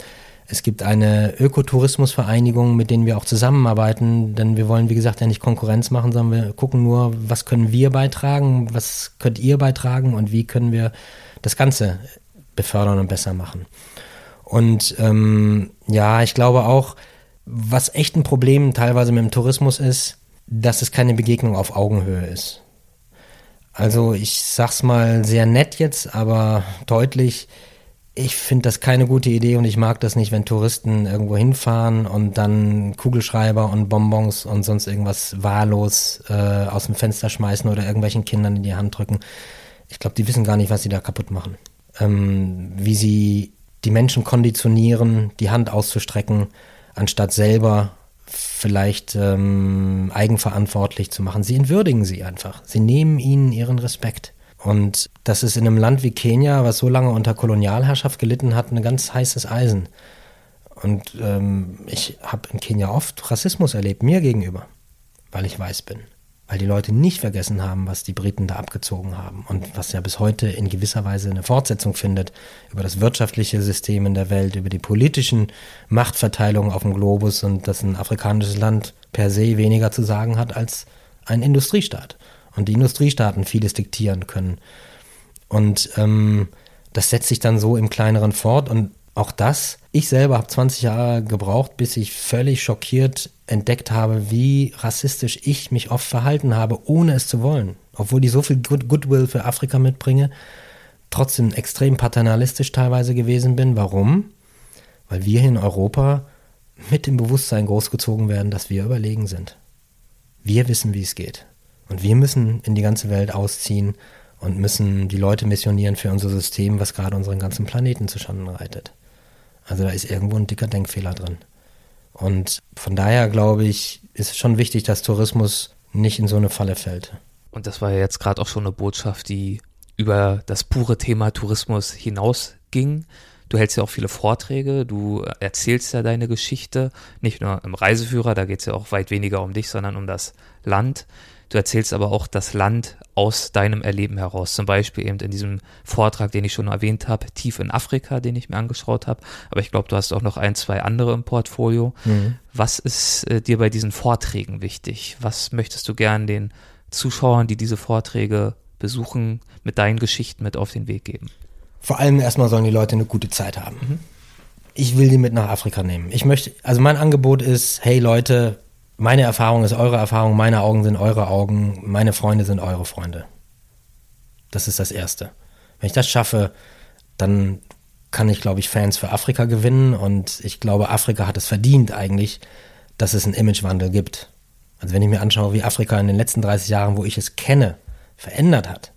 es gibt eine Ökotourismusvereinigung, mit denen wir auch zusammenarbeiten, denn wir wollen, wie gesagt, ja nicht Konkurrenz machen, sondern wir gucken nur, was können wir beitragen, was könnt ihr beitragen und wie können wir das Ganze befördern und besser machen. Und ähm, ja, ich glaube auch, was echt ein Problem teilweise mit dem Tourismus ist, dass es keine Begegnung auf Augenhöhe ist. Also ich sag's mal sehr nett jetzt, aber deutlich. Ich finde das keine gute Idee und ich mag das nicht, wenn Touristen irgendwo hinfahren und dann Kugelschreiber und Bonbons und sonst irgendwas wahllos äh, aus dem Fenster schmeißen oder irgendwelchen Kindern in die Hand drücken. Ich glaube, die wissen gar nicht, was sie da kaputt machen. Ähm, wie sie die Menschen konditionieren, die Hand auszustrecken, anstatt selber vielleicht ähm, eigenverantwortlich zu machen. Sie entwürdigen sie einfach. Sie nehmen ihnen ihren Respekt. Und das ist in einem Land wie Kenia, was so lange unter Kolonialherrschaft gelitten hat, ein ganz heißes Eisen. Und ähm, ich habe in Kenia oft Rassismus erlebt, mir gegenüber, weil ich weiß bin. Weil die Leute nicht vergessen haben, was die Briten da abgezogen haben und was ja bis heute in gewisser Weise eine Fortsetzung findet über das wirtschaftliche System in der Welt, über die politischen Machtverteilungen auf dem Globus und dass ein afrikanisches Land per se weniger zu sagen hat als ein Industriestaat. Und die Industriestaaten vieles diktieren können. Und ähm, das setzt sich dann so im kleineren fort und auch das, ich selber habe 20 Jahre gebraucht, bis ich völlig schockiert entdeckt habe, wie rassistisch ich mich oft verhalten habe, ohne es zu wollen. Obwohl ich so viel Good Goodwill für Afrika mitbringe, trotzdem extrem paternalistisch teilweise gewesen bin. Warum? Weil wir hier in Europa mit dem Bewusstsein großgezogen werden, dass wir überlegen sind. Wir wissen, wie es geht. Und wir müssen in die ganze Welt ausziehen und müssen die Leute missionieren für unser System, was gerade unseren ganzen Planeten zuschanden reitet. Also da ist irgendwo ein dicker Denkfehler drin. Und von daher glaube ich, ist es schon wichtig, dass Tourismus nicht in so eine Falle fällt. Und das war ja jetzt gerade auch schon eine Botschaft, die über das pure Thema Tourismus hinausging. Du hältst ja auch viele Vorträge, du erzählst ja deine Geschichte, nicht nur im Reiseführer, da geht es ja auch weit weniger um dich, sondern um das Land. Du erzählst aber auch das Land aus deinem Erleben heraus. Zum Beispiel eben in diesem Vortrag, den ich schon erwähnt habe, Tief in Afrika, den ich mir angeschaut habe. Aber ich glaube, du hast auch noch ein, zwei andere im Portfolio. Mhm. Was ist äh, dir bei diesen Vorträgen wichtig? Was möchtest du gern den Zuschauern, die diese Vorträge besuchen, mit deinen Geschichten mit auf den Weg geben? Vor allem erstmal sollen die Leute eine gute Zeit haben. Mhm. Ich will die mit nach Afrika nehmen. Ich möchte, also mein Angebot ist, hey Leute, meine Erfahrung ist eure Erfahrung, meine Augen sind eure Augen, meine Freunde sind eure Freunde. Das ist das Erste. Wenn ich das schaffe, dann kann ich, glaube ich, Fans für Afrika gewinnen und ich glaube, Afrika hat es verdient eigentlich, dass es einen Imagewandel gibt. Also wenn ich mir anschaue, wie Afrika in den letzten 30 Jahren, wo ich es kenne, verändert hat,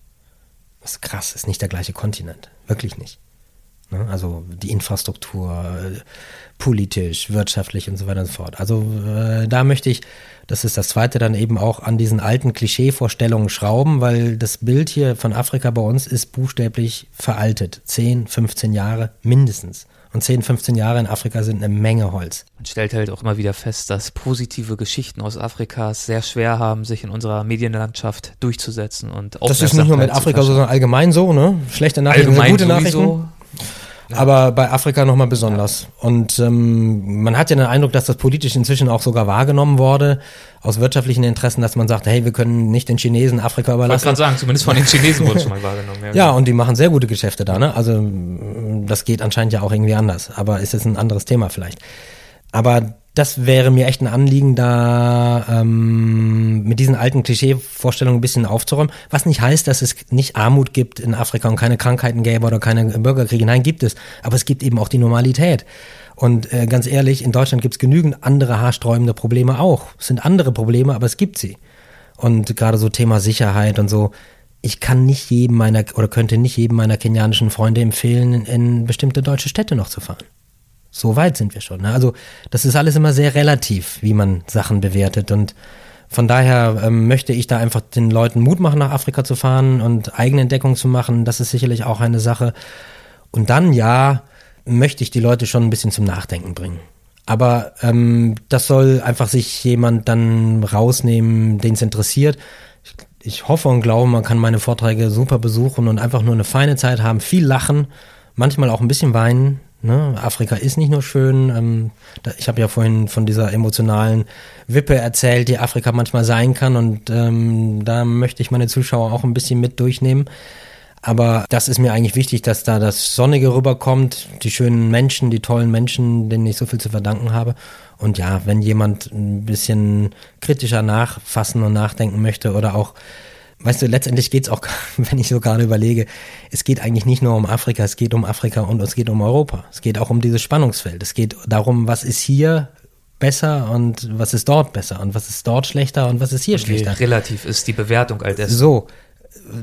das ist krass, ist nicht der gleiche Kontinent. Wirklich nicht. Ne? Also die Infrastruktur, politisch, wirtschaftlich und so weiter und so fort. Also äh, da möchte ich, das ist das zweite, dann eben auch an diesen alten Klischeevorstellungen schrauben, weil das Bild hier von Afrika bei uns ist buchstäblich veraltet. 10, 15 Jahre mindestens. Und 10, 15 Jahre in Afrika sind eine Menge Holz. Man stellt halt auch immer wieder fest, dass positive Geschichten aus Afrika es sehr schwer haben, sich in unserer Medienlandschaft durchzusetzen und Das ist nicht nur mit Afrika, sondern allgemein so, ne? Schlechte Nachrichten, allgemein gute sowieso. Nachrichten aber bei Afrika nochmal besonders. Und ähm, man hat ja den Eindruck, dass das politisch inzwischen auch sogar wahrgenommen wurde, aus wirtschaftlichen Interessen, dass man sagt, hey, wir können nicht den Chinesen Afrika überlassen. Ich wollte gerade sagen, zumindest von den Chinesen wurde es schon mal wahrgenommen. Ja, ja, und die machen sehr gute Geschäfte da, ne? Also das geht anscheinend ja auch irgendwie anders, aber ist jetzt ein anderes Thema vielleicht. Aber das wäre mir echt ein Anliegen, da ähm, mit diesen alten Klischeevorstellungen ein bisschen aufzuräumen. Was nicht heißt, dass es nicht Armut gibt in Afrika und keine Krankheiten gäbe oder keine Bürgerkriege. Nein, gibt es. Aber es gibt eben auch die Normalität. Und äh, ganz ehrlich, in Deutschland gibt es genügend andere haarsträubende Probleme auch. Es sind andere Probleme, aber es gibt sie. Und gerade so Thema Sicherheit und so. Ich kann nicht jedem meiner oder könnte nicht jedem meiner kenianischen Freunde empfehlen, in, in bestimmte deutsche Städte noch zu fahren. So weit sind wir schon. Ne? Also das ist alles immer sehr relativ, wie man Sachen bewertet. Und von daher ähm, möchte ich da einfach den Leuten Mut machen, nach Afrika zu fahren und eigene Entdeckungen zu machen. Das ist sicherlich auch eine Sache. Und dann, ja, möchte ich die Leute schon ein bisschen zum Nachdenken bringen. Aber ähm, das soll einfach sich jemand dann rausnehmen, den es interessiert. Ich, ich hoffe und glaube, man kann meine Vorträge super besuchen und einfach nur eine feine Zeit haben, viel lachen, manchmal auch ein bisschen weinen, Ne? Afrika ist nicht nur schön. Ähm, da, ich habe ja vorhin von dieser emotionalen Wippe erzählt, die Afrika manchmal sein kann. Und ähm, da möchte ich meine Zuschauer auch ein bisschen mit durchnehmen. Aber das ist mir eigentlich wichtig, dass da das Sonnige rüberkommt, die schönen Menschen, die tollen Menschen, denen ich so viel zu verdanken habe. Und ja, wenn jemand ein bisschen kritischer nachfassen und nachdenken möchte oder auch weißt du, letztendlich geht es auch, wenn ich so gerade überlege, es geht eigentlich nicht nur um Afrika, es geht um Afrika und es geht um Europa. Es geht auch um dieses Spannungsfeld. Es geht darum, was ist hier besser und was ist dort besser und was ist dort schlechter und was ist hier und schlechter. Relativ ist die Bewertung all dessen. So.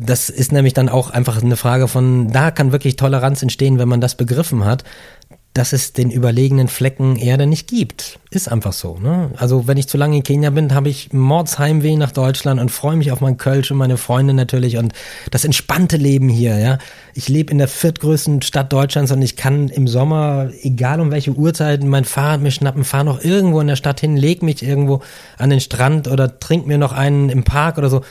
Das ist nämlich dann auch einfach eine Frage von, da kann wirklich Toleranz entstehen, wenn man das begriffen hat, dass es den überlegenen Flecken Erde nicht gibt. Ist einfach so. Ne? Also wenn ich zu lange in Kenia bin, habe ich Mordsheimweh nach Deutschland und freue mich auf mein Kölsch und meine Freunde natürlich und das entspannte Leben hier. Ja, Ich lebe in der viertgrößten Stadt Deutschlands und ich kann im Sommer, egal um welche Uhrzeit, mein Fahrrad mir schnappen, fahre noch irgendwo in der Stadt hin, leg mich irgendwo an den Strand oder trink mir noch einen im Park oder so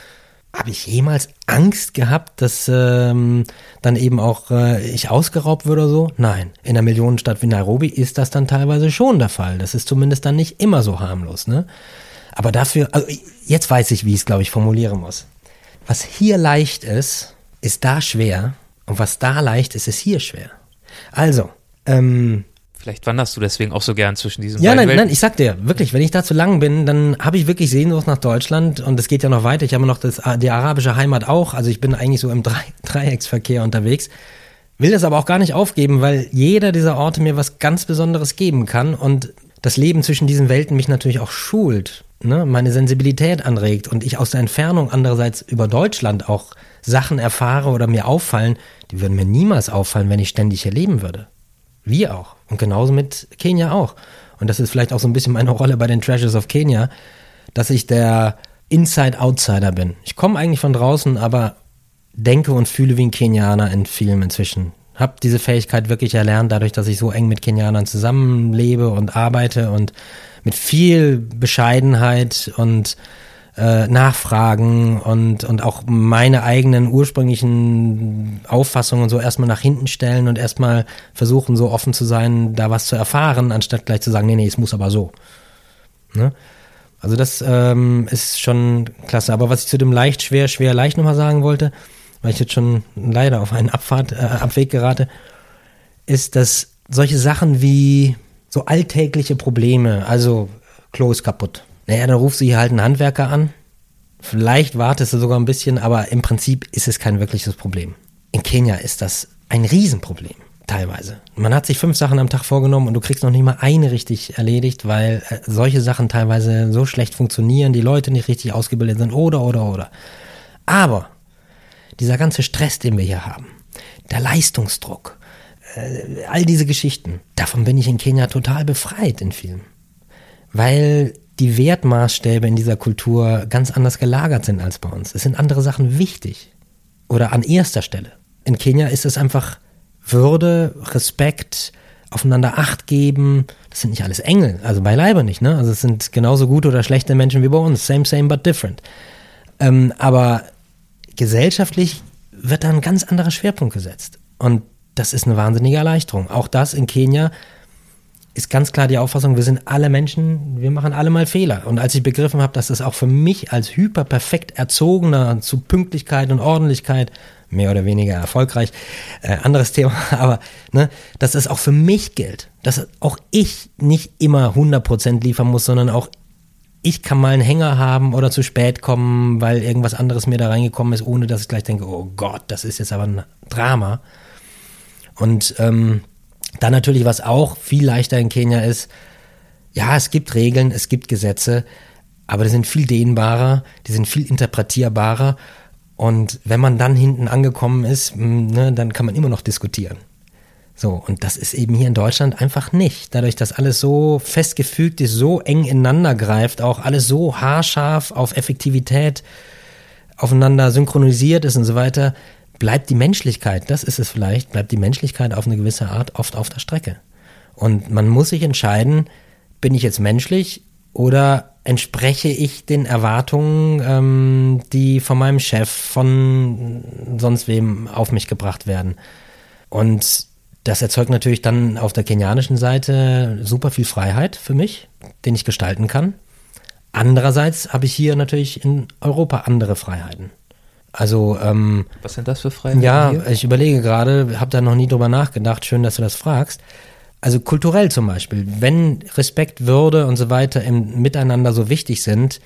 habe ich jemals Angst gehabt, dass ähm, dann eben auch äh, ich ausgeraubt würde oder so? Nein. In einer Millionenstadt wie Nairobi ist das dann teilweise schon der Fall. Das ist zumindest dann nicht immer so harmlos, ne? Aber dafür, also jetzt weiß ich, wie ich es, glaube ich, formulieren muss. Was hier leicht ist, ist da schwer. Und was da leicht ist, ist hier schwer. Also, ähm, Vielleicht wanderst du deswegen auch so gern zwischen diesen ja, beiden nein, Welten. nein, ich sag dir, wirklich, wenn ich da zu lang bin, dann habe ich wirklich Sehnsucht nach Deutschland und es geht ja noch weiter. Ich habe noch das, die arabische Heimat auch, also ich bin eigentlich so im Drei Dreiecksverkehr unterwegs. Will das aber auch gar nicht aufgeben, weil jeder dieser Orte mir was ganz Besonderes geben kann und das Leben zwischen diesen Welten mich natürlich auch schult, ne? meine Sensibilität anregt und ich aus der Entfernung andererseits über Deutschland auch Sachen erfahre oder mir auffallen, die würden mir niemals auffallen, wenn ich ständig hier leben würde. Wir auch. Und genauso mit Kenia auch. Und das ist vielleicht auch so ein bisschen meine Rolle bei den Treasures of Kenya, dass ich der Inside-Outsider bin. Ich komme eigentlich von draußen, aber denke und fühle wie ein Kenianer in Filmen inzwischen. Hab diese Fähigkeit wirklich erlernt, dadurch, dass ich so eng mit Kenianern zusammenlebe und arbeite und mit viel Bescheidenheit und äh, nachfragen und, und auch meine eigenen ursprünglichen Auffassungen so erstmal nach hinten stellen und erstmal versuchen, so offen zu sein, da was zu erfahren, anstatt gleich zu sagen, nee, nee, es muss aber so. Ne? Also das ähm, ist schon klasse. Aber was ich zu dem leicht, schwer, schwer, leicht nochmal sagen wollte, weil ich jetzt schon leider auf einen Abfahrt, äh, Abweg gerate, ist, dass solche Sachen wie so alltägliche Probleme, also Klo ist kaputt, naja, dann rufst du hier halt einen Handwerker an. Vielleicht wartest du sogar ein bisschen, aber im Prinzip ist es kein wirkliches Problem. In Kenia ist das ein Riesenproblem, teilweise. Man hat sich fünf Sachen am Tag vorgenommen und du kriegst noch nicht mal eine richtig erledigt, weil äh, solche Sachen teilweise so schlecht funktionieren, die Leute nicht richtig ausgebildet sind oder, oder, oder. Aber dieser ganze Stress, den wir hier haben, der Leistungsdruck, äh, all diese Geschichten, davon bin ich in Kenia total befreit in vielen. Weil die Wertmaßstäbe in dieser Kultur ganz anders gelagert sind als bei uns. Es sind andere Sachen wichtig oder an erster Stelle. In Kenia ist es einfach Würde, Respekt, aufeinander Acht geben. Das sind nicht alles Engel, also beileibe nicht. Ne? Also es sind genauso gute oder schlechte Menschen wie bei uns. Same, same, but different. Ähm, aber gesellschaftlich wird da ein ganz anderer Schwerpunkt gesetzt. Und das ist eine wahnsinnige Erleichterung. Auch das in Kenia ist ganz klar die Auffassung, wir sind alle Menschen, wir machen alle mal Fehler. Und als ich begriffen habe, dass das auch für mich als hyperperfekt erzogener zu Pünktlichkeit und Ordentlichkeit mehr oder weniger erfolgreich, äh, anderes Thema, aber ne, dass es auch für mich gilt, dass auch ich nicht immer 100% liefern muss, sondern auch ich kann mal einen Hänger haben oder zu spät kommen, weil irgendwas anderes mir da reingekommen ist, ohne dass ich gleich denke, oh Gott, das ist jetzt aber ein Drama. Und ähm, dann natürlich, was auch viel leichter in Kenia ist, ja, es gibt Regeln, es gibt Gesetze, aber die sind viel dehnbarer, die sind viel interpretierbarer. Und wenn man dann hinten angekommen ist, ne, dann kann man immer noch diskutieren. So, und das ist eben hier in Deutschland einfach nicht. Dadurch, dass alles so festgefügt ist, so eng ineinander greift, auch alles so haarscharf auf Effektivität aufeinander synchronisiert ist und so weiter, bleibt die Menschlichkeit, das ist es vielleicht, bleibt die Menschlichkeit auf eine gewisse Art oft auf der Strecke. Und man muss sich entscheiden, bin ich jetzt menschlich oder entspreche ich den Erwartungen, ähm, die von meinem Chef, von sonst wem auf mich gebracht werden. Und das erzeugt natürlich dann auf der kenianischen Seite super viel Freiheit für mich, den ich gestalten kann. Andererseits habe ich hier natürlich in Europa andere Freiheiten. Also, ähm, Was sind das für Freiheiten? ja, hier? ich überlege gerade, habe da noch nie drüber nachgedacht. Schön, dass du das fragst. Also kulturell zum Beispiel, wenn Respekt, Würde und so weiter im Miteinander so wichtig sind,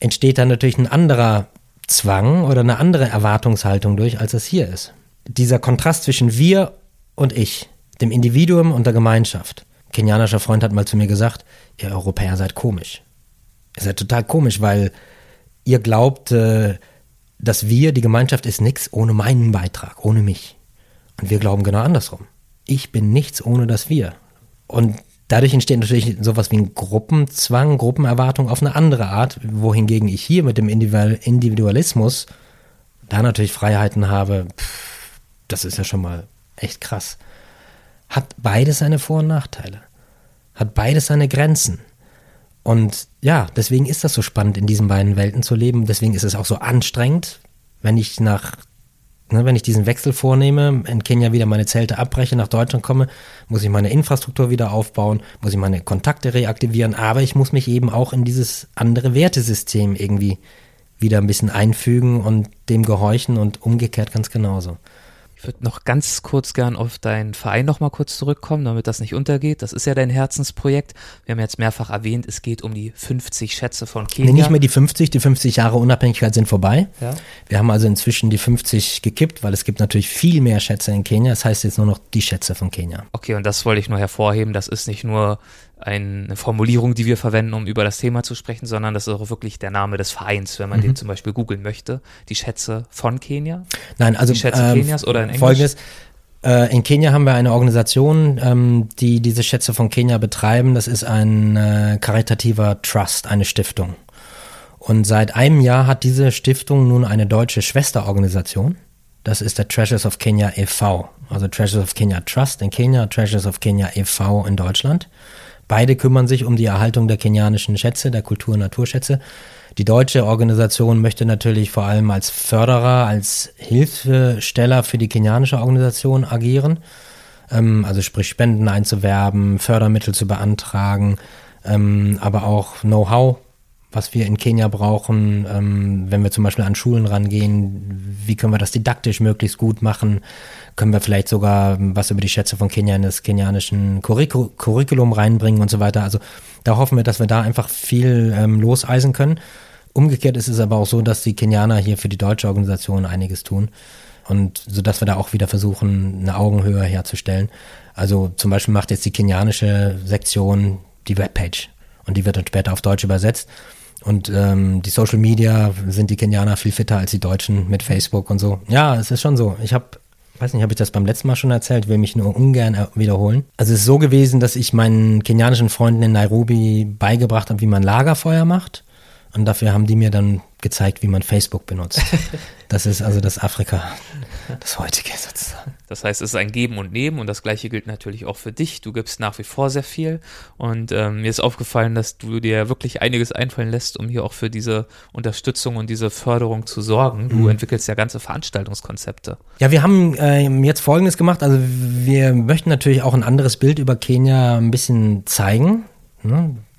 entsteht dann natürlich ein anderer Zwang oder eine andere Erwartungshaltung durch, als es hier ist. Dieser Kontrast zwischen wir und ich, dem Individuum und der Gemeinschaft. Ein kenianischer Freund hat mal zu mir gesagt, ihr Europäer seid komisch. Ihr seid total komisch, weil ihr glaubt, äh, dass wir, die Gemeinschaft ist nichts ohne meinen Beitrag, ohne mich. Und wir glauben genau andersrum. ich bin nichts ohne das Wir. Und dadurch entsteht natürlich sowas wie ein Gruppenzwang, Gruppenerwartung auf eine andere Art, wohingegen ich hier mit dem Individualismus da natürlich Freiheiten habe, pff, das ist ja schon mal echt krass. Hat beides seine Vor- und Nachteile. Hat beides seine Grenzen. Und ja, deswegen ist das so spannend, in diesen beiden Welten zu leben. Deswegen ist es auch so anstrengend, wenn ich nach Ne, wenn ich diesen Wechsel vornehme, in Kenia wieder meine Zelte abbreche, nach Deutschland komme, muss ich meine Infrastruktur wieder aufbauen, muss ich meine Kontakte reaktivieren, aber ich muss mich eben auch in dieses andere Wertesystem irgendwie wieder ein bisschen einfügen und dem gehorchen und umgekehrt ganz genauso. Ich würde noch ganz kurz gern auf deinen Verein noch mal kurz zurückkommen, damit das nicht untergeht. Das ist ja dein Herzensprojekt. Wir haben jetzt mehrfach erwähnt, es geht um die 50 Schätze von Kenia. Nee, nicht mehr die 50, die 50 Jahre Unabhängigkeit sind vorbei. Ja. Wir haben also inzwischen die 50 gekippt, weil es gibt natürlich viel mehr Schätze in Kenia. Das heißt jetzt nur noch die Schätze von Kenia. Okay, und das wollte ich nur hervorheben. Das ist nicht nur eine Formulierung, die wir verwenden, um über das Thema zu sprechen, sondern das ist auch wirklich der Name des Vereins, wenn man mhm. den zum Beispiel googeln möchte. Die Schätze von Kenia? Nein, also die Schätze ähm, Kenias oder in Englisch? Folgendes. Äh, in Kenia haben wir eine Organisation, ähm, die diese Schätze von Kenia betreiben. Das ist ein äh, karitativer Trust, eine Stiftung. Und seit einem Jahr hat diese Stiftung nun eine deutsche Schwesterorganisation. Das ist der Treasures of Kenya e.V., also Treasures of Kenya Trust in Kenia, Treasures of Kenya e.V. in Deutschland. Beide kümmern sich um die Erhaltung der kenianischen Schätze, der Kultur- und Naturschätze. Die deutsche Organisation möchte natürlich vor allem als Förderer, als Hilfesteller für die kenianische Organisation agieren. Ähm, also sprich Spenden einzuwerben, Fördermittel zu beantragen, ähm, aber auch Know-how was wir in Kenia brauchen, ähm, wenn wir zum Beispiel an Schulen rangehen, wie können wir das didaktisch möglichst gut machen? Können wir vielleicht sogar was über die Schätze von Kenia in das kenianischen Curricu Curriculum reinbringen und so weiter? Also da hoffen wir, dass wir da einfach viel ähm, loseisen können. Umgekehrt ist es aber auch so, dass die Kenianer hier für die deutsche Organisation einiges tun. Und so dass wir da auch wieder versuchen, eine Augenhöhe herzustellen. Also zum Beispiel macht jetzt die kenianische Sektion die Webpage und die wird dann später auf Deutsch übersetzt. Und ähm, die Social Media sind die Kenianer viel fitter als die Deutschen mit Facebook und so. Ja, es ist schon so. Ich habe, weiß nicht, habe ich das beim letzten Mal schon erzählt, will mich nur ungern wiederholen. Also es ist so gewesen, dass ich meinen kenianischen Freunden in Nairobi beigebracht habe, wie man Lagerfeuer macht. Und dafür haben die mir dann gezeigt, wie man Facebook benutzt. Das ist also das Afrika, das heutige sozusagen. Das heißt, es ist ein Geben und Nehmen und das gleiche gilt natürlich auch für dich. Du gibst nach wie vor sehr viel und ähm, mir ist aufgefallen, dass du dir wirklich einiges einfallen lässt, um hier auch für diese Unterstützung und diese Förderung zu sorgen. Du mhm. entwickelst ja ganze Veranstaltungskonzepte. Ja, wir haben äh, jetzt Folgendes gemacht. Also wir möchten natürlich auch ein anderes Bild über Kenia ein bisschen zeigen.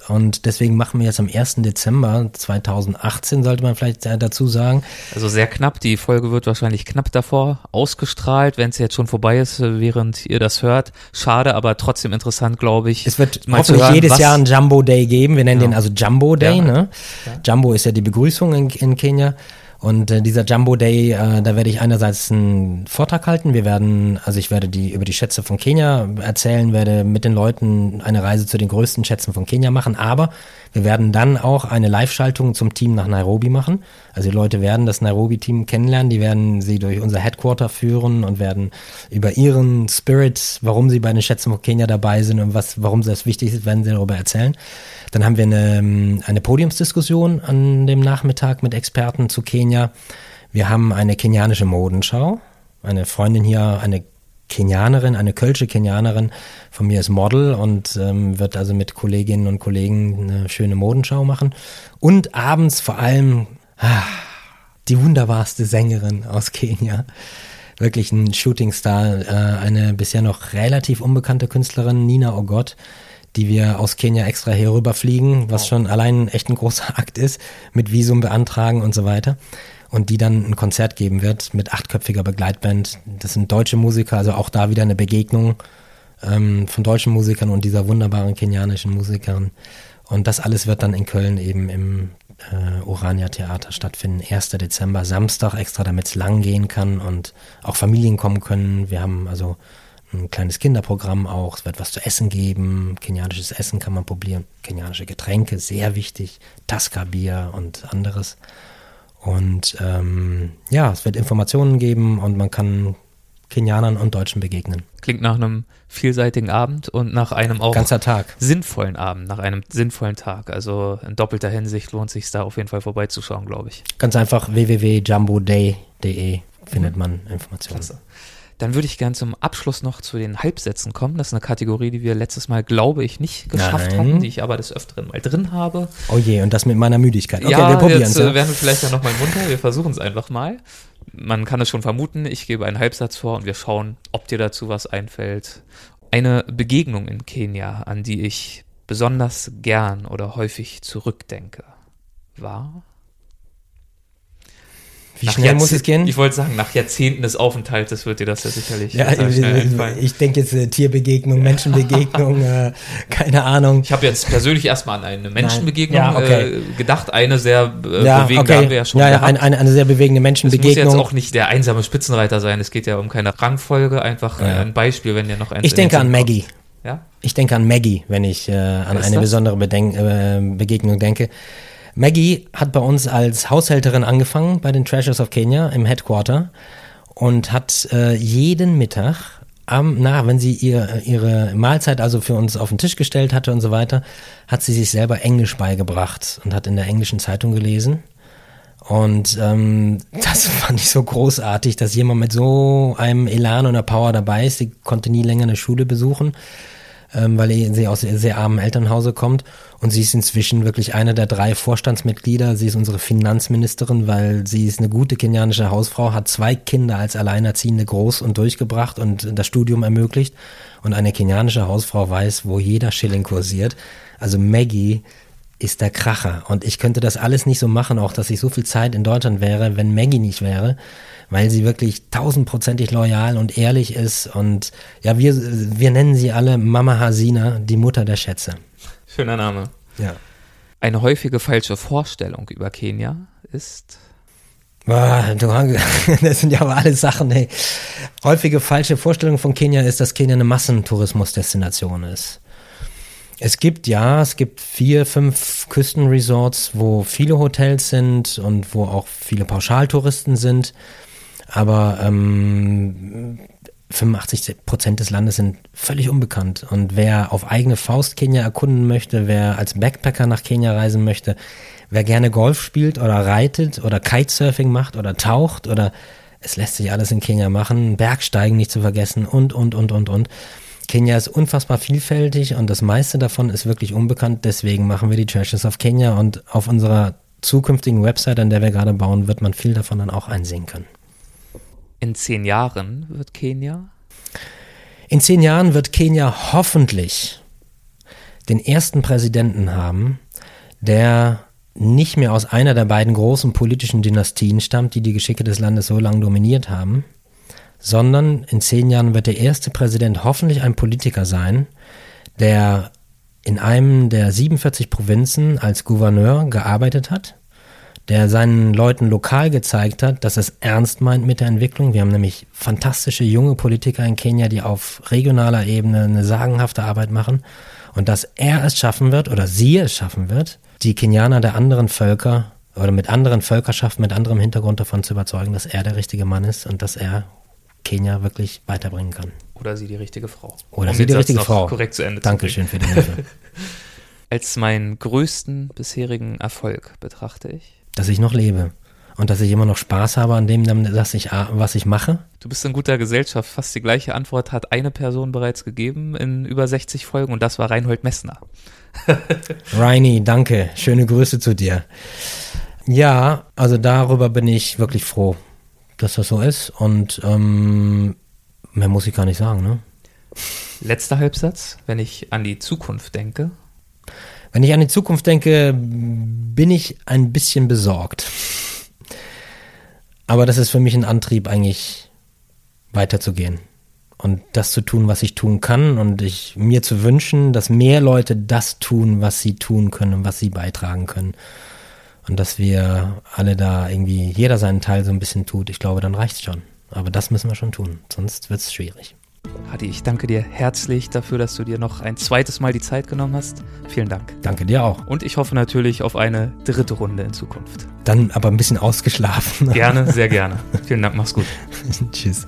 Und deswegen machen wir jetzt am 1. Dezember 2018, sollte man vielleicht dazu sagen. Also sehr knapp, die Folge wird wahrscheinlich knapp davor ausgestrahlt, wenn es jetzt schon vorbei ist, während ihr das hört. Schade, aber trotzdem interessant, glaube ich. Es wird hoffentlich hören, jedes Jahr einen Jumbo Day geben. Wir nennen ja. den also Jumbo Day. Ja. Ne? Ja. Jumbo ist ja die Begrüßung in, in Kenia. Und äh, dieser Jumbo Day, äh, da werde ich einerseits einen Vortrag halten. Wir werden, also ich werde die über die Schätze von Kenia erzählen, werde mit den Leuten eine Reise zu den größten Schätzen von Kenia machen. Aber wir werden dann auch eine Live-Schaltung zum Team nach Nairobi machen. Also die Leute werden das Nairobi-Team kennenlernen, die werden sie durch unser Headquarter führen und werden über ihren Spirit, warum sie bei den Schätzen von Kenia dabei sind und was, warum das wichtig ist, werden sie darüber erzählen. Dann haben wir eine, eine Podiumsdiskussion an dem Nachmittag mit Experten zu Kenia. Wir haben eine kenianische Modenschau. Eine Freundin hier, eine Kenianerin, eine kölsche Kenianerin von mir ist Model und ähm, wird also mit Kolleginnen und Kollegen eine schöne Modenschau machen. Und abends vor allem ah, die wunderbarste Sängerin aus Kenia. Wirklich ein Shootingstar, äh, eine bisher noch relativ unbekannte Künstlerin, Nina Ogot, die wir aus Kenia extra herüberfliegen, was schon allein echt ein großer Akt ist, mit Visum beantragen und so weiter und die dann ein Konzert geben wird mit achtköpfiger Begleitband. Das sind deutsche Musiker, also auch da wieder eine Begegnung ähm, von deutschen Musikern und dieser wunderbaren kenianischen Musikerin. Und das alles wird dann in Köln eben im äh, Urania Theater stattfinden. 1. Dezember, Samstag extra, damit es lang gehen kann und auch Familien kommen können. Wir haben also ein kleines Kinderprogramm auch. Es wird was zu essen geben. Kenianisches Essen kann man probieren. Kenianische Getränke, sehr wichtig. Tasca-Bier und anderes. Und ähm, ja, es wird Informationen geben und man kann Kenianern und Deutschen begegnen. Klingt nach einem vielseitigen Abend und nach einem auch Ganzer Tag. sinnvollen Abend, nach einem sinnvollen Tag. Also in doppelter Hinsicht lohnt sich da auf jeden Fall vorbeizuschauen, glaube ich. Ganz einfach www.jumboday.de findet man Informationen. Klasse. Dann würde ich gern zum Abschluss noch zu den Halbsätzen kommen. Das ist eine Kategorie, die wir letztes Mal, glaube ich, nicht geschafft Nein. hatten, die ich aber des Öfteren mal drin habe. Oh je, und das mit meiner Müdigkeit. Okay, ja, wir probieren jetzt es. äh, Ja. werden wir vielleicht ja nochmal munter. Wir versuchen es einfach mal. Man kann es schon vermuten. Ich gebe einen Halbsatz vor und wir schauen, ob dir dazu was einfällt. Eine Begegnung in Kenia, an die ich besonders gern oder häufig zurückdenke, war. Wie Nach schnell muss Jahrze- es gehen? Ich wollte sagen, nach Jahrzehnten des Aufenthaltes wird dir das ja sicherlich ja, ich, ich denke jetzt äh, Tierbegegnung, Menschenbegegnung, äh, keine Ahnung. Ich habe jetzt persönlich erstmal an eine Menschenbegegnung Ja, okay. äh, gedacht. Eine sehr äh, ja, bewegende okay. haben wir ja schon ja, ja, eine, eine, eine sehr bewegende es muss Menschenbegegnung. jetzt auch nicht der einsame Spitzenreiter sein. Es geht ja um keine Rangfolge. Einfach äh, ein Beispiel, wenn dir noch eins ich denke an kommt. Maggie. Ja? Ich denke an Maggie, wenn ich äh, an eine das? besondere Bedenk äh, Begegnung denke. Maggie hat bei uns als Haushälterin angefangen bei den Treasures of Kenya im Headquarter und hat äh, jeden Mittag am, na, wenn sie ihr, ihre Mahlzeit also für uns auf den Tisch gestellt hatte und so weiter, hat sie sich selber Englisch beigebracht und hat in der englischen Zeitung gelesen. Und ähm, das fand ich so großartig, dass jemand mit so einem Elan und einer Power dabei ist. Sie konnte nie länger eine Schule besuchen, ähm, weil sie aus sehr, sehr armen Elternhause kommt. Und sie ist inzwischen wirklich eine der drei Vorstandsmitglieder. Sie ist unsere Finanzministerin, weil sie ist eine gute kenianische Hausfrau, hat zwei Kinder als Alleinerziehende groß und durchgebracht und das Studium ermöglicht. Und eine kenianische Hausfrau weiß, wo jeder Schilling kursiert. Also Maggie ist der Kracher. Und ich könnte das alles nicht so machen, auch dass ich so viel Zeit in Deutschland wäre, wenn Maggie nicht wäre, weil sie wirklich tausendprozentig loyal und ehrlich ist. Und ja, wir, wir nennen sie alle Mama Hasina, die Mutter der Schätze. Schöner Name. Ja. Eine häufige falsche Vorstellung über Kenia ist. Boah, du, das sind ja aber alles Sachen, ey. Häufige falsche Vorstellung von Kenia ist, dass Kenia eine Massentourismusdestination ist. Es gibt ja, es gibt vier, fünf Küstenresorts, wo viele Hotels sind und wo auch viele Pauschaltouristen sind. Aber ähm, 85 Prozent des Landes sind völlig unbekannt. Und wer auf eigene Faust Kenia erkunden möchte, wer als Backpacker nach Kenia reisen möchte, wer gerne Golf spielt oder reitet oder Kitesurfing macht oder taucht oder es lässt sich alles in Kenia machen, Bergsteigen nicht zu vergessen und, und, und, und, und. Kenia ist unfassbar vielfältig und das meiste davon ist wirklich unbekannt. Deswegen machen wir die Treasures of Kenya und auf unserer zukünftigen Website, an der wir gerade bauen, wird man viel davon dann auch einsehen können. In zehn Jahren wird Kenia. In zehn Jahren wird Kenia hoffentlich den ersten Präsidenten haben, der nicht mehr aus einer der beiden großen politischen Dynastien stammt, die die Geschicke des Landes so lange dominiert haben, sondern in zehn Jahren wird der erste Präsident hoffentlich ein Politiker sein, der in einem der 47 Provinzen als Gouverneur gearbeitet hat, der seinen Leuten lokal gezeigt hat, dass es ernst meint mit der Entwicklung. Wir haben nämlich fantastische junge Politiker in Kenia, die auf regionaler Ebene eine sagenhafte Arbeit machen und dass er es schaffen wird oder sie es schaffen wird, die Kenianer der anderen Völker oder mit anderen Völkerschaften, mit anderem Hintergrund davon zu überzeugen, dass er der richtige Mann ist und dass er Kenia wirklich weiterbringen kann. Oder sie die richtige Frau. Oder Um sie die Satz richtige Frau. Korrekt zu Ende Dankeschön für die Hilfe. zu. Als meinen größten bisherigen Erfolg betrachte ich. dass ich noch lebe und dass ich immer noch Spaß habe an dem, dass ich, was ich mache. Du bist in guter Gesellschaft. Fast die gleiche Antwort hat eine Person bereits gegeben in über 60 Folgen und das war Reinhold Messner. Reini, danke. Schöne Grüße zu dir. Ja, also darüber bin ich wirklich froh, dass das so ist und ähm, mehr muss ich gar nicht sagen. Ne? Letzter Halbsatz, wenn ich an die Zukunft denke. Wenn ich an die Zukunft denke, bin ich ein bisschen besorgt. Aber das ist für mich ein Antrieb, eigentlich weiterzugehen und das zu tun, was ich tun kann und ich mir zu wünschen, dass mehr Leute das tun, was sie tun können und was sie beitragen können. Und dass wir alle da irgendwie, jeder seinen Teil so ein bisschen tut. Ich glaube, dann reicht's schon. Aber das müssen wir schon tun, sonst wird's schwierig. Hadi, ich danke dir herzlich dafür, dass du dir noch ein zweites Mal die Zeit genommen hast. Vielen Dank. Danke dir auch. Und ich hoffe natürlich auf eine dritte Runde in Zukunft. Dann aber ein bisschen ausgeschlafen. Gerne, sehr gerne. Vielen Dank, mach's gut. Tschüss.